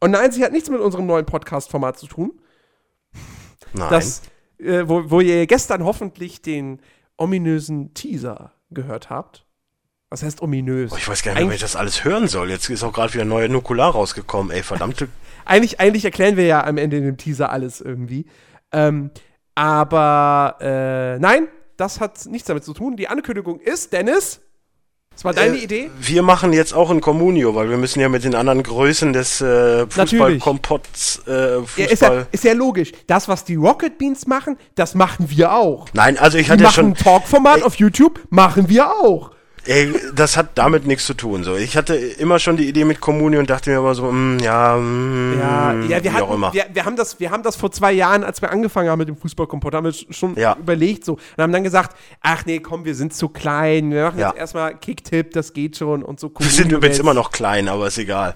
Und nein, sie hat nichts mit unserem neuen Podcast-Format zu tun Nein. das, äh, wo, wo ihr gestern hoffentlich den ominösen Teaser gehört habt. Was heißt ominös? oh, ich weiß gar nicht mehr, wie ich das alles hören soll. Jetzt ist auch gerade wieder ein neuer Nukular rausgekommen, ey, verdammte. eigentlich, eigentlich erklären wir ja am Ende in dem Teaser alles irgendwie. Ähm, aber äh, nein, das hat nichts damit zu tun. Die Ankündigung ist, Dennis, das war deine Äh, Idee? Wir machen jetzt auch ein Communio, weil wir müssen ja mit den anderen Größen des äh. Fußballkompotts äh, Ja, Fußball. ist, ja, ist ja logisch. Das, was die Rocket Beans machen, das machen wir auch. Nein, also ich Die hatte ja machen schon. ein Talkformat auf YouTube, machen wir auch. Ey, das hat damit nichts zu tun. So, ich hatte immer schon die Idee mit Kommunio und dachte mir immer so, mm, ja, mm, Ja, ja wir, wie auch hatten, immer. wir, wir, haben das, wir haben das vor zwei Jahren, als wir angefangen haben mit dem Fußballkompott, haben wir schon Ja. überlegt so und haben dann gesagt, ach nee, komm, wir sind zu klein, wir machen Ja. jetzt erstmal Kicktipp, das geht schon und so. Wir sind übrigens immer noch klein, aber ist egal.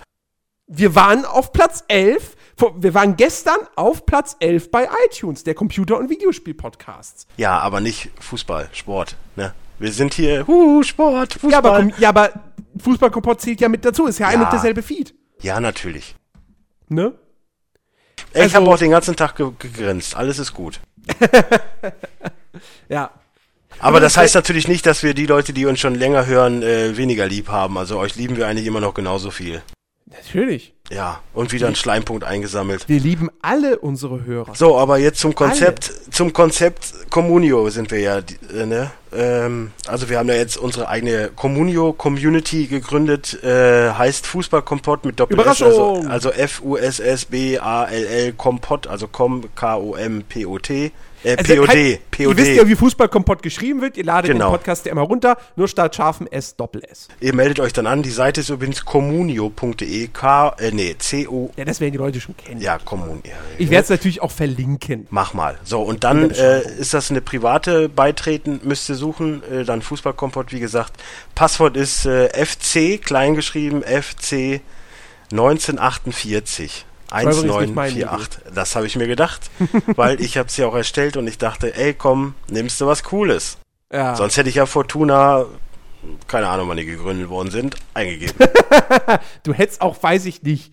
Wir waren auf Platz 11, vor- wir waren gestern auf Platz 11 bei iTunes, der Computer- und Videospiel-Podcasts. Ja, aber nicht Fußball, Sport. Ne? Wir sind hier, huh, Sport, Fußball. Ja, aber, ja, aber Fußballkompott zählt ja mit dazu, ist ja, ein Ja. und derselbe Feed, ja, natürlich. ne? Ey, ich Also- habe auch den ganzen Tag ge gegrinst. Alles ist gut. Ja. Aber das das heißt natürlich nicht, dass wir die Leute, die uns schon länger hören, äh, weniger lieb haben. Also euch lieben wir eigentlich immer noch genauso viel. Natürlich. Ja, und wieder ein Schleimpunkt eingesammelt. Wir lieben alle unsere Hörer. So, aber jetzt zum Konzept, zum Konzept Communio sind wir ja, äh, ne? Ähm, also wir haben ja jetzt unsere eigene Communio Community gegründet, äh, heißt Fußballkompott mit Doppel S, also, also F U S S B A L L Kompott, also Com K O M P O T, äh, Also, P O D, halt, P O Ihr wisst ja, wie Fußballkompott geschrieben wird. Ihr ladet Genau. den Podcast ja immer runter, nur statt scharfem S, Doppel S. Ihr meldet euch dann an. Die Seite ist übrigens communio.de, K, äh, nee, C O, Ja, das werden die Leute schon kennen. ja, Commun, ja, Ich werde es natürlich auch verlinken. Mach mal. So, und dann äh, ist das eine private Beitreten, müsst ihr suchen, äh, dann Fußballkompott, wie gesagt. Passwort ist äh, FC, kleingeschrieben, FC 1948. übrigens nicht meine 1948. Das habe ich mir gedacht, weil ich habe es ja auch erstellt und ich dachte, ey komm, nimmst du was Cooles. Ja. Sonst hätte ich ja Fortuna, keine Ahnung, wann die gegründet worden sind, eingegeben. Du hättest auch, weiß ich nicht,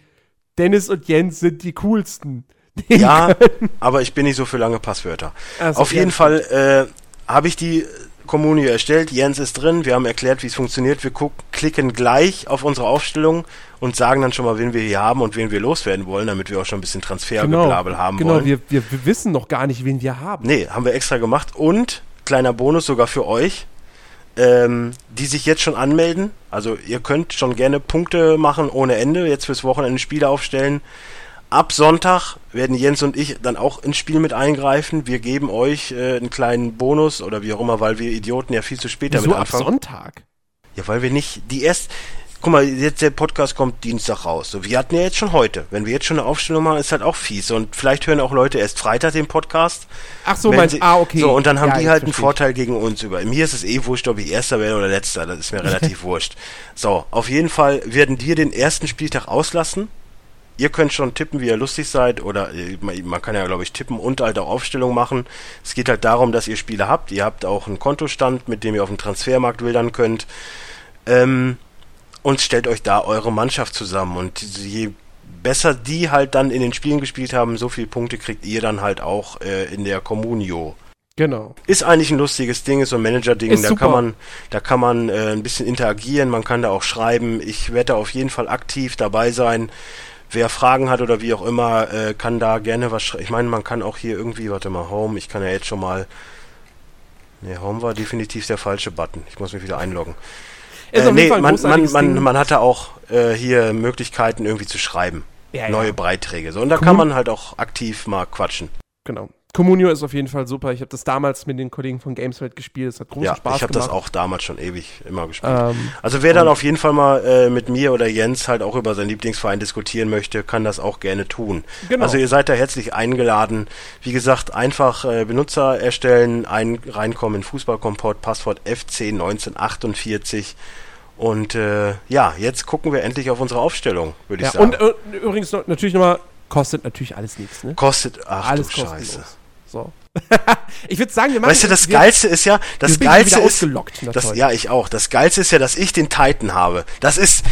Dennis und Jens sind die coolsten. Ja, aber ich bin nicht so für lange Passwörter. Ach so, Auf jeden Fall äh, habe ich die Kommunio erstellt. Jens ist drin. Wir haben erklärt, wie es funktioniert. Wir guck, klicken gleich auf unsere Aufstellung und sagen dann schon mal, wen wir hier haben und wen wir loswerden wollen, damit wir auch schon ein bisschen Transfergeblabel haben genau wollen. wir, wir, wir wissen noch gar nicht, wen wir haben. Nee, haben wir extra gemacht. Und kleiner Bonus sogar für euch, ähm, die sich jetzt schon anmelden. Also ihr könnt schon gerne Punkte machen ohne Ende, jetzt fürs Wochenende Spiele aufstellen. Ab Sonntag werden Jens und ich dann auch ins Spiel mit eingreifen. Wir geben euch äh, einen kleinen Bonus oder wie auch immer, weil wir Idioten ja viel zu spät damit Wieso ab anfangen. Sonntag? Ja, weil wir nicht die erst. Guck mal, jetzt der Podcast kommt Dienstag raus. So, wir hatten ja jetzt schon heute. Wenn wir jetzt schon eine Aufstellung machen, ist halt auch fies. Und vielleicht hören auch Leute erst Freitag den Podcast. Ach so, meinst sie- ah, okay. So, und dann haben Ja, die halt einen. Vorteil gegen uns über. Mir ist es eh wurscht, ob ich Erster werde oder Letzter. Das ist mir relativ wurscht. So, auf jeden Fall werden wir den ersten Spieltag auslassen. Ihr könnt schon tippen, wie ihr lustig seid, oder äh, man kann ja, glaube ich, tippen und halt auch Aufstellung machen. Es geht halt darum, dass ihr Spiele habt. Ihr habt auch einen Kontostand, mit dem ihr auf dem Transfermarkt wildern könnt. Ähm, und stellt euch da eure Mannschaft zusammen. Und je besser die halt dann in den Spielen gespielt haben, so viele Punkte kriegt ihr dann halt auch äh, in der Communio. Genau. Ist eigentlich ein lustiges Ding, ist so ein Manager-Ding, da super. kann man, da kann man äh, ein bisschen interagieren, man kann da auch schreiben. Ich werde da auf jeden Fall aktiv dabei sein. Wer Fragen hat oder wie auch immer, äh, kann da gerne was schreiben. Ich meine, man kann auch hier irgendwie, warte mal, Home, ich kann ja jetzt schon mal. Ne, Home war definitiv der falsche Button. Ich muss mich wieder einloggen. Ist Äh, nee, ein man, man, man, man hatte auch äh, hier Möglichkeiten irgendwie zu schreiben. Ja, ja. Neue Beiträge. So, und da Cool. kann man halt auch aktiv mal quatschen. Genau. Communio ist auf jeden Fall super. Ich habe das damals mit den Kollegen von Gameswelt gespielt. Es hat großen Ja, Spaß ich habe gemacht. das auch damals schon ewig immer gespielt. Ähm, Also wer dann auf jeden Fall mal äh, mit mir oder Jens halt auch über seinen Lieblingsverein diskutieren möchte, kann das auch gerne tun. Genau. Also ihr seid da herzlich eingeladen. Wie gesagt, einfach äh, Benutzer erstellen, ein, reinkommen in Fußballkompott, Passwort FC 1948. Und äh, ja, jetzt gucken wir endlich auf unsere Aufstellung, würde ich ja, sagen. und äh, übrigens noch, natürlich nochmal, kostet natürlich alles nichts, ne? Kostet, ach alles du kostenlos. Scheiße. So. ich würde sagen, wir machen. Weißt du, das wir, Geilste ist ja, das Geilste ist, das, ja, ich auch. Das Geilste ist ja, dass ich den Titan habe. Das ist,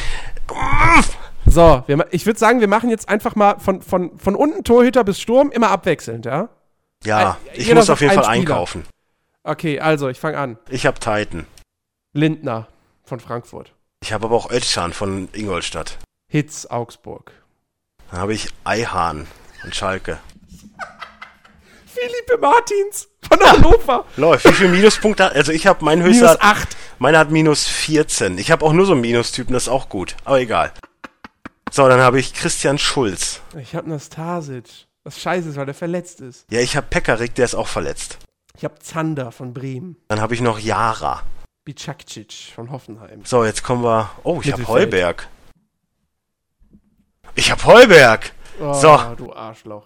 So, wir, ich würde sagen, wir machen jetzt einfach mal von, von, von unten Torhüter bis Sturm immer abwechselnd, ja? ja, Äh, ich muss auf jeden Fall Spieler. einkaufen. Okay, also, ich fange an. Ich habe Titan. Lindner von Frankfurt. Ich habe aber auch Özcan von Ingolstadt. Hitz Augsburg. Dann habe ich Eihahn und Schalke. Philippe Martins von Hannover. Läuft. Wie viel Minuspunkte hat? Also ich habe mein höchster. Minus hat- 8. Meiner hat minus 14. Ich habe auch nur so einen Minustypen, das ist auch gut. Aber egal. So, dann habe ich Christian Schulz. Ich habe Nastasic. Was scheiße ist, weil der verletzt ist. Ja, ich habe Pekarik, der ist auch verletzt. Ich habe Zander von Bremen. Dann habe ich noch Jara. Bicakcic von Hoffenheim. So, jetzt kommen wir. Oh, ich habe. Heuberg. Ich habe Heuberg. Oh, So. du Arschloch.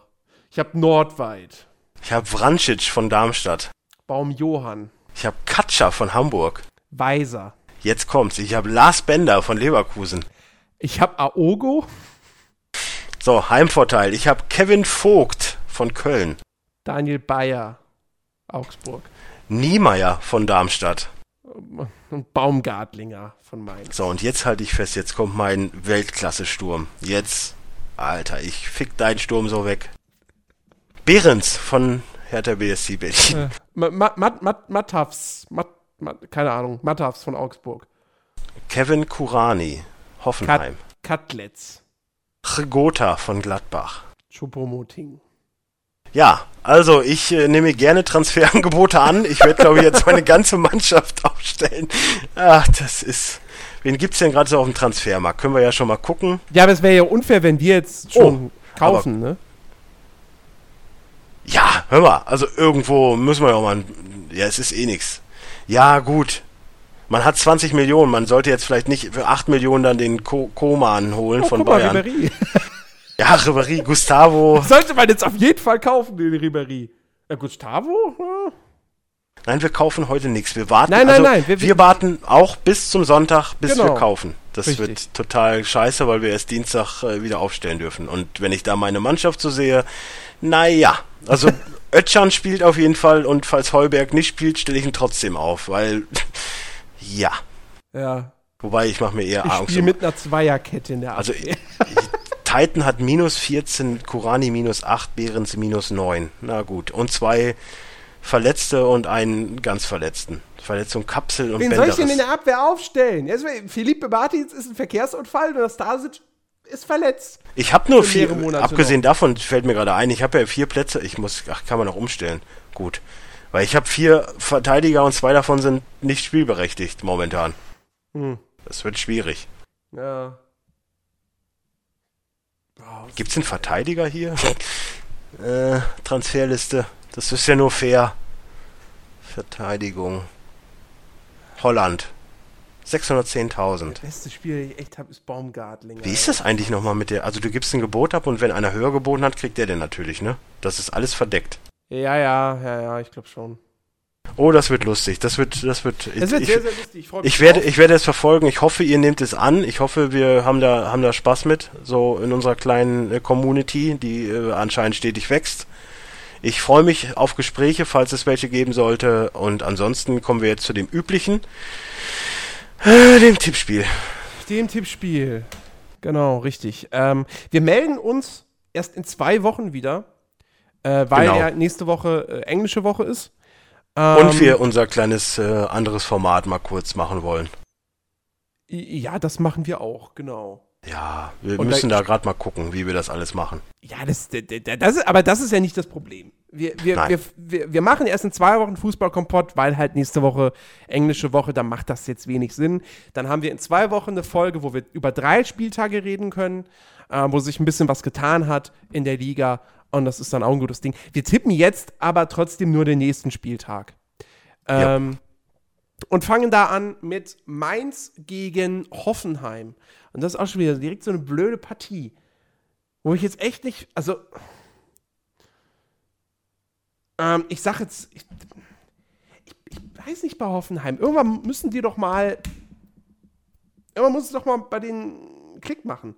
Ich habe Nordweit. Ich habe Vrancic von Darmstadt. Baum Johann. Ich habe Katscher von Hamburg. Weiser. Jetzt kommt's. Ich habe Lars Bender von Leverkusen. Ich habe Aogo. So, Heimvorteil. Ich habe Kevin Vogt von Köln. Daniel Bayer. Augsburg. Niemeyer von Darmstadt. Und Baumgartlinger von Mainz. So, und jetzt halte ich fest, jetzt kommt mein Weltklasse-Sturm. Jetzt, Alter, ich fick deinen Sturm so weg. Behrens von Hertha BSC Berlin. Äh, Ma- Ma- Mat- Mat- Mattafs. Mat- Mat- keine Ahnung. Mattafs von Augsburg. Kevin Kurani, Hoffenheim. Katlitz. Chigota von Gladbach. Choupo-Moting. Ja, also ich äh, nehme gerne Transferangebote an. Ich werde, glaube ich, jetzt meine ganze Mannschaft aufstellen. Ach, das ist... Wen gibt's denn gerade so auf dem Transfermarkt? Können wir ja schon mal gucken. Ja, aber es wäre ja unfair, wenn wir jetzt schon kaufen, ne? Ja, hör mal, also irgendwo müssen wir ja auch mal... Ja, es ist eh nix. Ja, gut. Man hat 20 Millionen. Man sollte jetzt vielleicht nicht für 8 Millionen dann den Ko Koman holen Oh, von guck Bayern. Ja, Ribéry, Gustavo. Sollte man jetzt auf jeden Fall kaufen, den Ribéry. Ja, Gustavo? Nein, wir kaufen heute nichts. Wir warten. Nein, nein, also, nein, wir- Wir, warten auch bis zum Sonntag, bis Genau. wir kaufen. Das Richtig. wird total scheiße, weil wir erst Dienstag äh, wieder aufstellen dürfen. Und wenn ich da meine Mannschaft so sehe, naja, also Ötchan spielt auf jeden Fall und falls Heuberg nicht spielt, stelle ich ihn trotzdem auf, weil ja. Ja. Wobei ich mache mir eher Ich Angst. spiele um- mit einer Zweierkette in der Also Abwehr. Titan hat minus 14, Kurani minus 8, Behrens minus 9. Na gut. Und zwei Verletzte und einen ganz Verletzten. Verletzung Kapsel und Wen soll ich denn in der Abwehr aufstellen? Mal, Philippe Martins ist ein Verkehrsunfall und das Stasic ist verletzt. Ich habe nur vier, Monate abgesehen davon fällt mir gerade ein, ich habe ja vier Plätze, ich muss, ach, kann man noch umstellen. Gut. Weil ich habe vier Verteidiger und zwei davon sind nicht spielberechtigt momentan. Hm. Das wird schwierig. Ja. Gibt's einen Verteidiger hier? äh, Transferliste. Das ist ja nur fair. Verteidigung. Holland. 610.000. Beste Spiel, das ich echt habe, ist Baumgartlinger. Wie ist das eigentlich nochmal mit der? Also du gibst ein Gebot ab und wenn einer höher geboten hat, kriegt der den natürlich, ne? Das ist alles verdeckt. Ja, ja, ja, ja, ich glaube schon. Oh, das wird lustig. Das wird, das wird. Es wird ich, sehr, sehr lustig. Ich, ich werde, ich werde es verfolgen. Ich hoffe, ihr nehmt es an. Ich hoffe, wir haben da, haben da Spaß mit, so in unserer kleinen äh, Community, die äh, anscheinend stetig wächst. Ich freue mich auf Gespräche, falls es welche geben sollte. Und ansonsten kommen wir jetzt zu dem üblichen, äh, dem Tippspiel. Dem Tippspiel. Genau, richtig. Ähm, wir melden uns erst in zwei Wochen wieder, äh, weil Genau. ja nächste Woche äh, englische Woche ist. Und Ähm, wir unser kleines äh, anderes Format mal kurz machen wollen. Ja, das machen wir auch, genau. Ja, wir Und müssen da- da gerade mal gucken, wie wir das alles machen. Ja, das, d- d- d- das ist, aber das ist ja nicht das Problem. Wir, wir, Nein. wir, wir, wir machen erst in zwei Wochen Fußballkompott, weil halt nächste Woche englische Woche, dann macht das jetzt wenig Sinn. Dann haben wir in zwei Wochen eine Folge, wo wir über drei Spieltage reden können, äh, wo sich ein bisschen was getan hat in der Liga und das ist dann auch ein gutes Ding. Wir tippen jetzt aber trotzdem nur den nächsten Spieltag. Ja. Ähm, und fangen da an mit Mainz gegen Hoffenheim. Und das ist auch schon wieder direkt so eine blöde Partie. Wo ich jetzt echt nicht, also. Ähm, ich sag jetzt. Ich, ich, ich weiß nicht bei Hoffenheim. Irgendwann müssen die doch mal. Irgendwann muss es doch mal bei den Klick machen.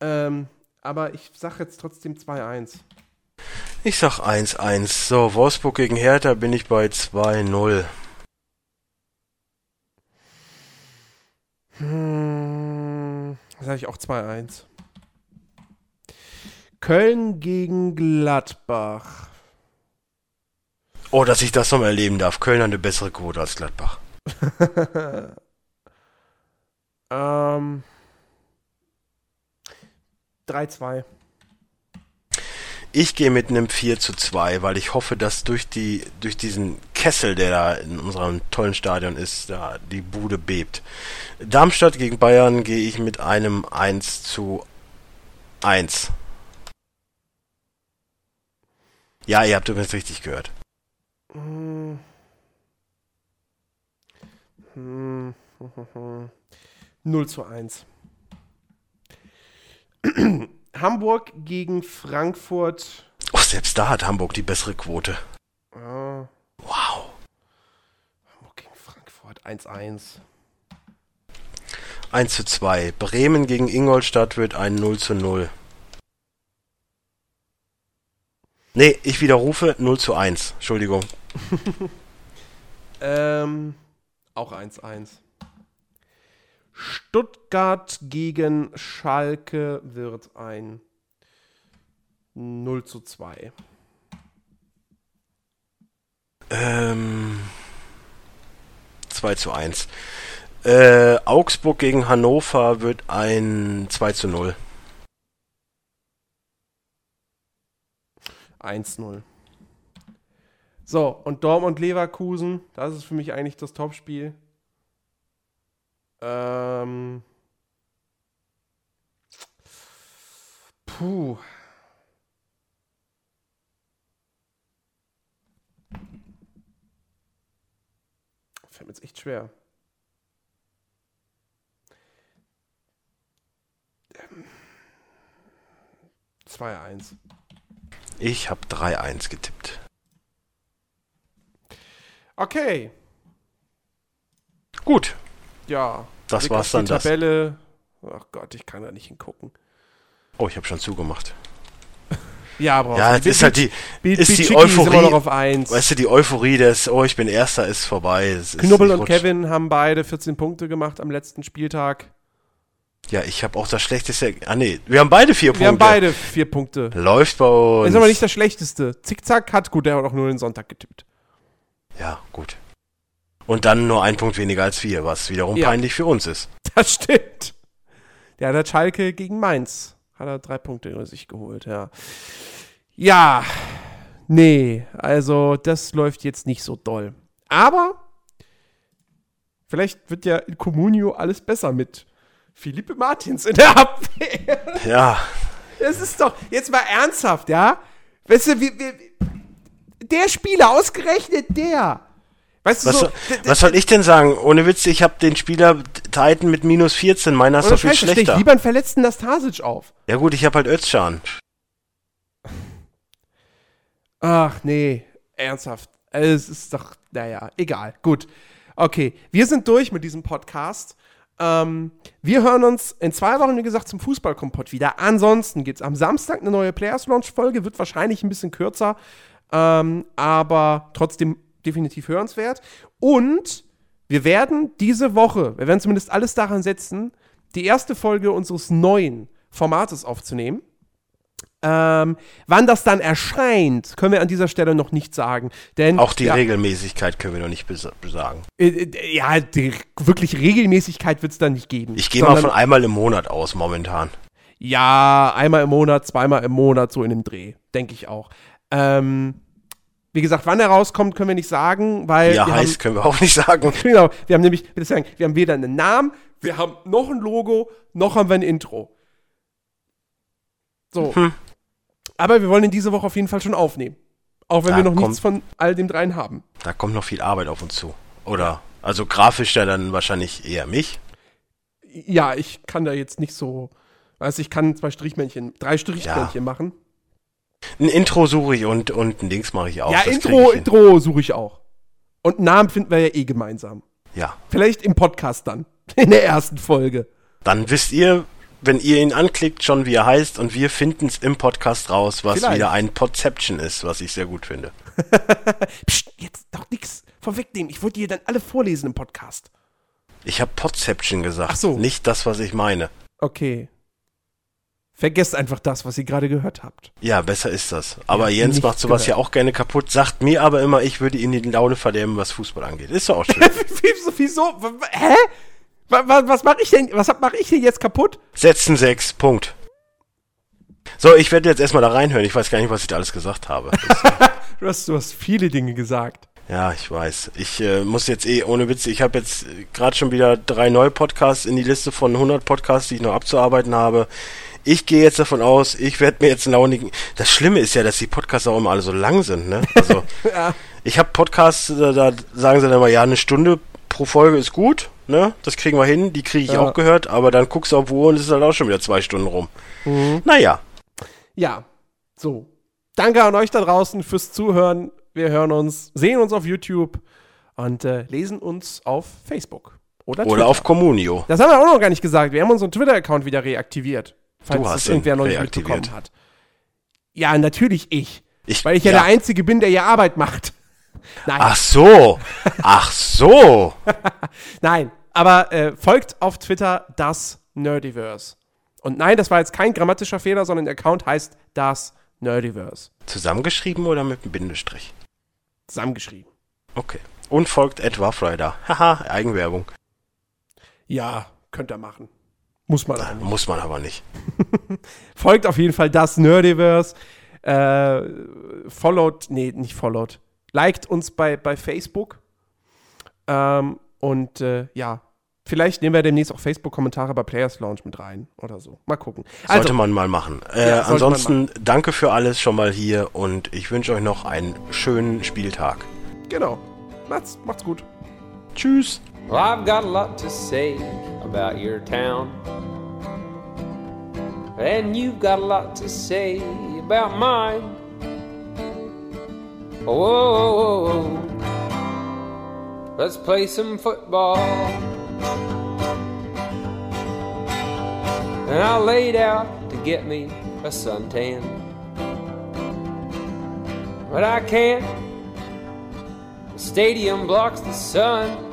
Ähm, aber ich sag jetzt trotzdem 2-1. Ich sag 1-1. So, Wolfsburg gegen Hertha bin ich bei 2-0. Hm, sag ich auch 2-1. Köln gegen Gladbach. Oh, dass ich das noch mal erleben darf. Köln hat eine bessere Quote als Gladbach. ähm. 3-2. Ich gehe mit einem 4 zu 2, weil ich hoffe, dass durch die, durch diesen Kessel, der da in unserem tollen Stadion ist, da die Bude bebt. Darmstadt gegen Bayern gehe ich mit einem 1 zu 1. Ja, ihr habt übrigens richtig gehört. Hm. 0 zu 1. Hamburg gegen Frankfurt. Oh, selbst da hat Hamburg die bessere Quote. Ah, Wow. Hamburg gegen Frankfurt 1-1. 1 zu 2. Bremen gegen Ingolstadt wird ein 0 zu 0. Nee, ich widerrufe 0 zu 1. Entschuldigung. Ähm, auch 1-1. Stuttgart gegen Schalke wird ein 0 zu 2. Ähm, 2 zu 1. Äh, Augsburg gegen Hannover wird ein 2 zu 0. 1-0. So, und Dortmund-Leverkusen, das ist für mich eigentlich das Topspiel. Ähm. Puh. Fällt mir jetzt echt schwer. Ähm. 2-1. Ich habe 3-1 getippt. Okay. Gut, Ja. Das war's dann, Die das. Tabelle. Ach Gott, ich kann da nicht hingucken. Oh, ich habe schon zugemacht. Ja, brauchst Ja, jetzt ist halt die, Bild, ist die Ist immer Euphorie, noch auf 1. weißt du, die Euphorie des, oh, ich bin Erster, ist vorbei. Es ist, Knubbel ich und rutsch- Kevin haben beide 14 Punkte gemacht am letzten Spieltag. Ja, ich habe auch das schlechteste, ah nee, wir haben beide vier Punkte. Wir haben beide vier Punkte. Läuft bei uns. Ist aber nicht das Schlechteste. Zickzack hat gut, der hat auch nur den Sonntag getippt. Ja, gut. Und dann nur ein Punkt weniger als wir, was wiederum Ja. peinlich für uns ist. Das stimmt. Der hat Schalke gegen Mainz. Hat er drei Punkte über sich geholt, ja. Ja, nee, also das läuft jetzt nicht so doll. Aber vielleicht wird ja in Comunio alles besser mit Philippe Martins in der Abwehr. Ja, Das ist doch, jetzt mal ernsthaft, ja? Weißt du, wie, wie, der Spieler, ausgerechnet der. Weißt du, was, so, soll, was soll ich denn sagen? Ohne Witz, ich habe den Spieler Titan mit minus 14, meiner ist doch viel Scheiße, stell ich schlechter. lieber einen verletzten Nastasic auf. Ja gut, ich habe halt Özcan. Ach nee, ernsthaft. Es ist doch, naja, egal. Gut. Okay, wir sind durch mit diesem Podcast. Ähm, wir hören uns in zwei Wochen, wie gesagt, zum Fußballkompott wieder. Ansonsten gibt es am Samstag eine neue Players Launch-Folge, wird wahrscheinlich ein bisschen kürzer, ähm, aber trotzdem definitiv hörenswert. Und wir werden diese Woche, wir werden zumindest alles daran setzen, die erste Folge unseres neuen Formates aufzunehmen. Ähm, wann das dann erscheint, können wir an dieser Stelle noch nicht sagen. Denn Auch die ja, Regelmäßigkeit können wir noch nicht bes- besagen. äh, äh, ja, die wirklich Regelmäßigkeit wird es dann nicht geben. Ich gehe mal von einmal im Monat aus momentan. Ja, einmal im Monat, zweimal im Monat, so in dem Dreh, denke ich auch. Ähm, wie gesagt, wann er rauskommt, können wir nicht sagen, weil er wir heißt, können wir auch nicht sagen. haben, genau, wir haben nämlich, sagen, wir haben weder einen Namen, wir haben noch ein Logo, noch haben wir ein Intro. So. Hm. Aber wir wollen in dieser Woche auf jeden Fall schon aufnehmen. Auch wenn Da wir noch kommt- nichts von all dem dreien haben. Da kommt noch viel Arbeit auf uns zu. Oder, also grafisch ja dann wahrscheinlich eher mich. Ja, ich kann da jetzt nicht so, weißt du, ich kann zwei Strichmännchen, drei Strichmännchen machen. Ein Intro suche ich und, und ein Dings mache ich auch. ja, Das Intro, ich. Intro suche ich auch. Und einen Namen finden wir ja eh gemeinsam. Ja. Vielleicht im Podcast dann. In der ersten Folge. Dann wisst ihr, wenn ihr ihn anklickt, schon wie er heißt und wir finden es im Podcast raus, was Vielleicht. wieder ein Podception ist, was ich sehr gut finde. Psst, jetzt doch nix vorwegnehmen. Ich wollte dir dann alle vorlesen im Podcast. Ich habe Podception gesagt, Ach so. nicht das, was ich meine. Okay. Vergesst einfach das, was ihr gerade gehört habt. Ja, besser ist das. Aber Ja, Jens macht sowas gehört. ja auch gerne kaputt, sagt mir aber immer, ich würde ihn die Laune verderben, was Fußball angeht. Ist doch auch schön. wieso? Hä? Was, was, mache ich denn? Was mache ich denn jetzt kaputt? Setzen sechs, Punkt. So, ich werde jetzt erstmal da reinhören. Ich weiß gar nicht, was ich da alles gesagt habe. Du hast, du hast viele Dinge gesagt. ja, ich weiß. Ich äh, muss jetzt eh, ohne Witze, ich habe jetzt gerade schon wieder drei neue Podcasts in die Liste von 100 Podcasts, die ich noch abzuarbeiten habe. Ich gehe jetzt davon aus, ich werde mir jetzt einen launigen... Das Schlimme ist ja, dass die Podcasts auch immer alle so lang sind, ne? Also, Ja. ich habe Podcasts, da, da sagen sie dann immer, ja, eine Stunde pro Folge ist gut, ne? Das kriegen wir hin, die kriege ich Ja. auch gehört, aber dann guckst du auf Uhr und es ist halt auch schon wieder zwei Stunden rum. Naja, Ja, so. Danke an euch da draußen fürs Zuhören. Wir hören uns, sehen uns auf YouTube und äh, lesen uns auf Facebook. Oder, oder Twitter. auf Communio. Das haben wir auch noch gar nicht gesagt. Wir haben unseren Twitter-Account wieder reaktiviert. Falls das irgendwer noch nicht mitbekommen hat. Ja, natürlich ich. Ich, Weil ich ja, der Einzige bin, der hier Arbeit macht. Nein, Ach so, ach so. nein. Aber äh, folgt auf Twitter das Nerdiverse. Und nein, das war jetzt kein grammatischer Fehler, sondern der Account heißt das Nerdiverse. Zusammengeschrieben oder mit einem Bindestrich? Zusammengeschrieben. Okay. Und folgt Ed Rider. Haha, Eigenwerbung. Ja, könnt ihr machen. Muss man aber nicht. Muss man aber nicht. Folgt auf jeden Fall das Nerdiverse. Äh, followed, nee, nicht followed. Liked uns bei, bei Facebook. Ähm, und äh, ja, vielleicht nehmen wir demnächst auch Facebook-Kommentare bei Players Lounge mit rein oder so. Mal gucken. Sollte Also, man mal machen. Äh, Ja, sollte ansonsten danke für alles schon mal hier und ich wünsche euch noch einen schönen Spieltag. genau. Macht's, macht's gut. Tschüss. Well, I've got a lot to say about your town. And you've got a lot to say about mine. Oh, whoa, whoa, whoa, whoa. Let's play some football. And I laid out to get me a suntan. But I can't. The stadium blocks the sun.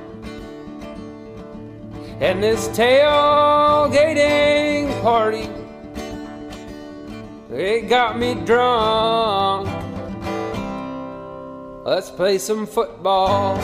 And this tailgating party, it got me drunk. Let's play some football.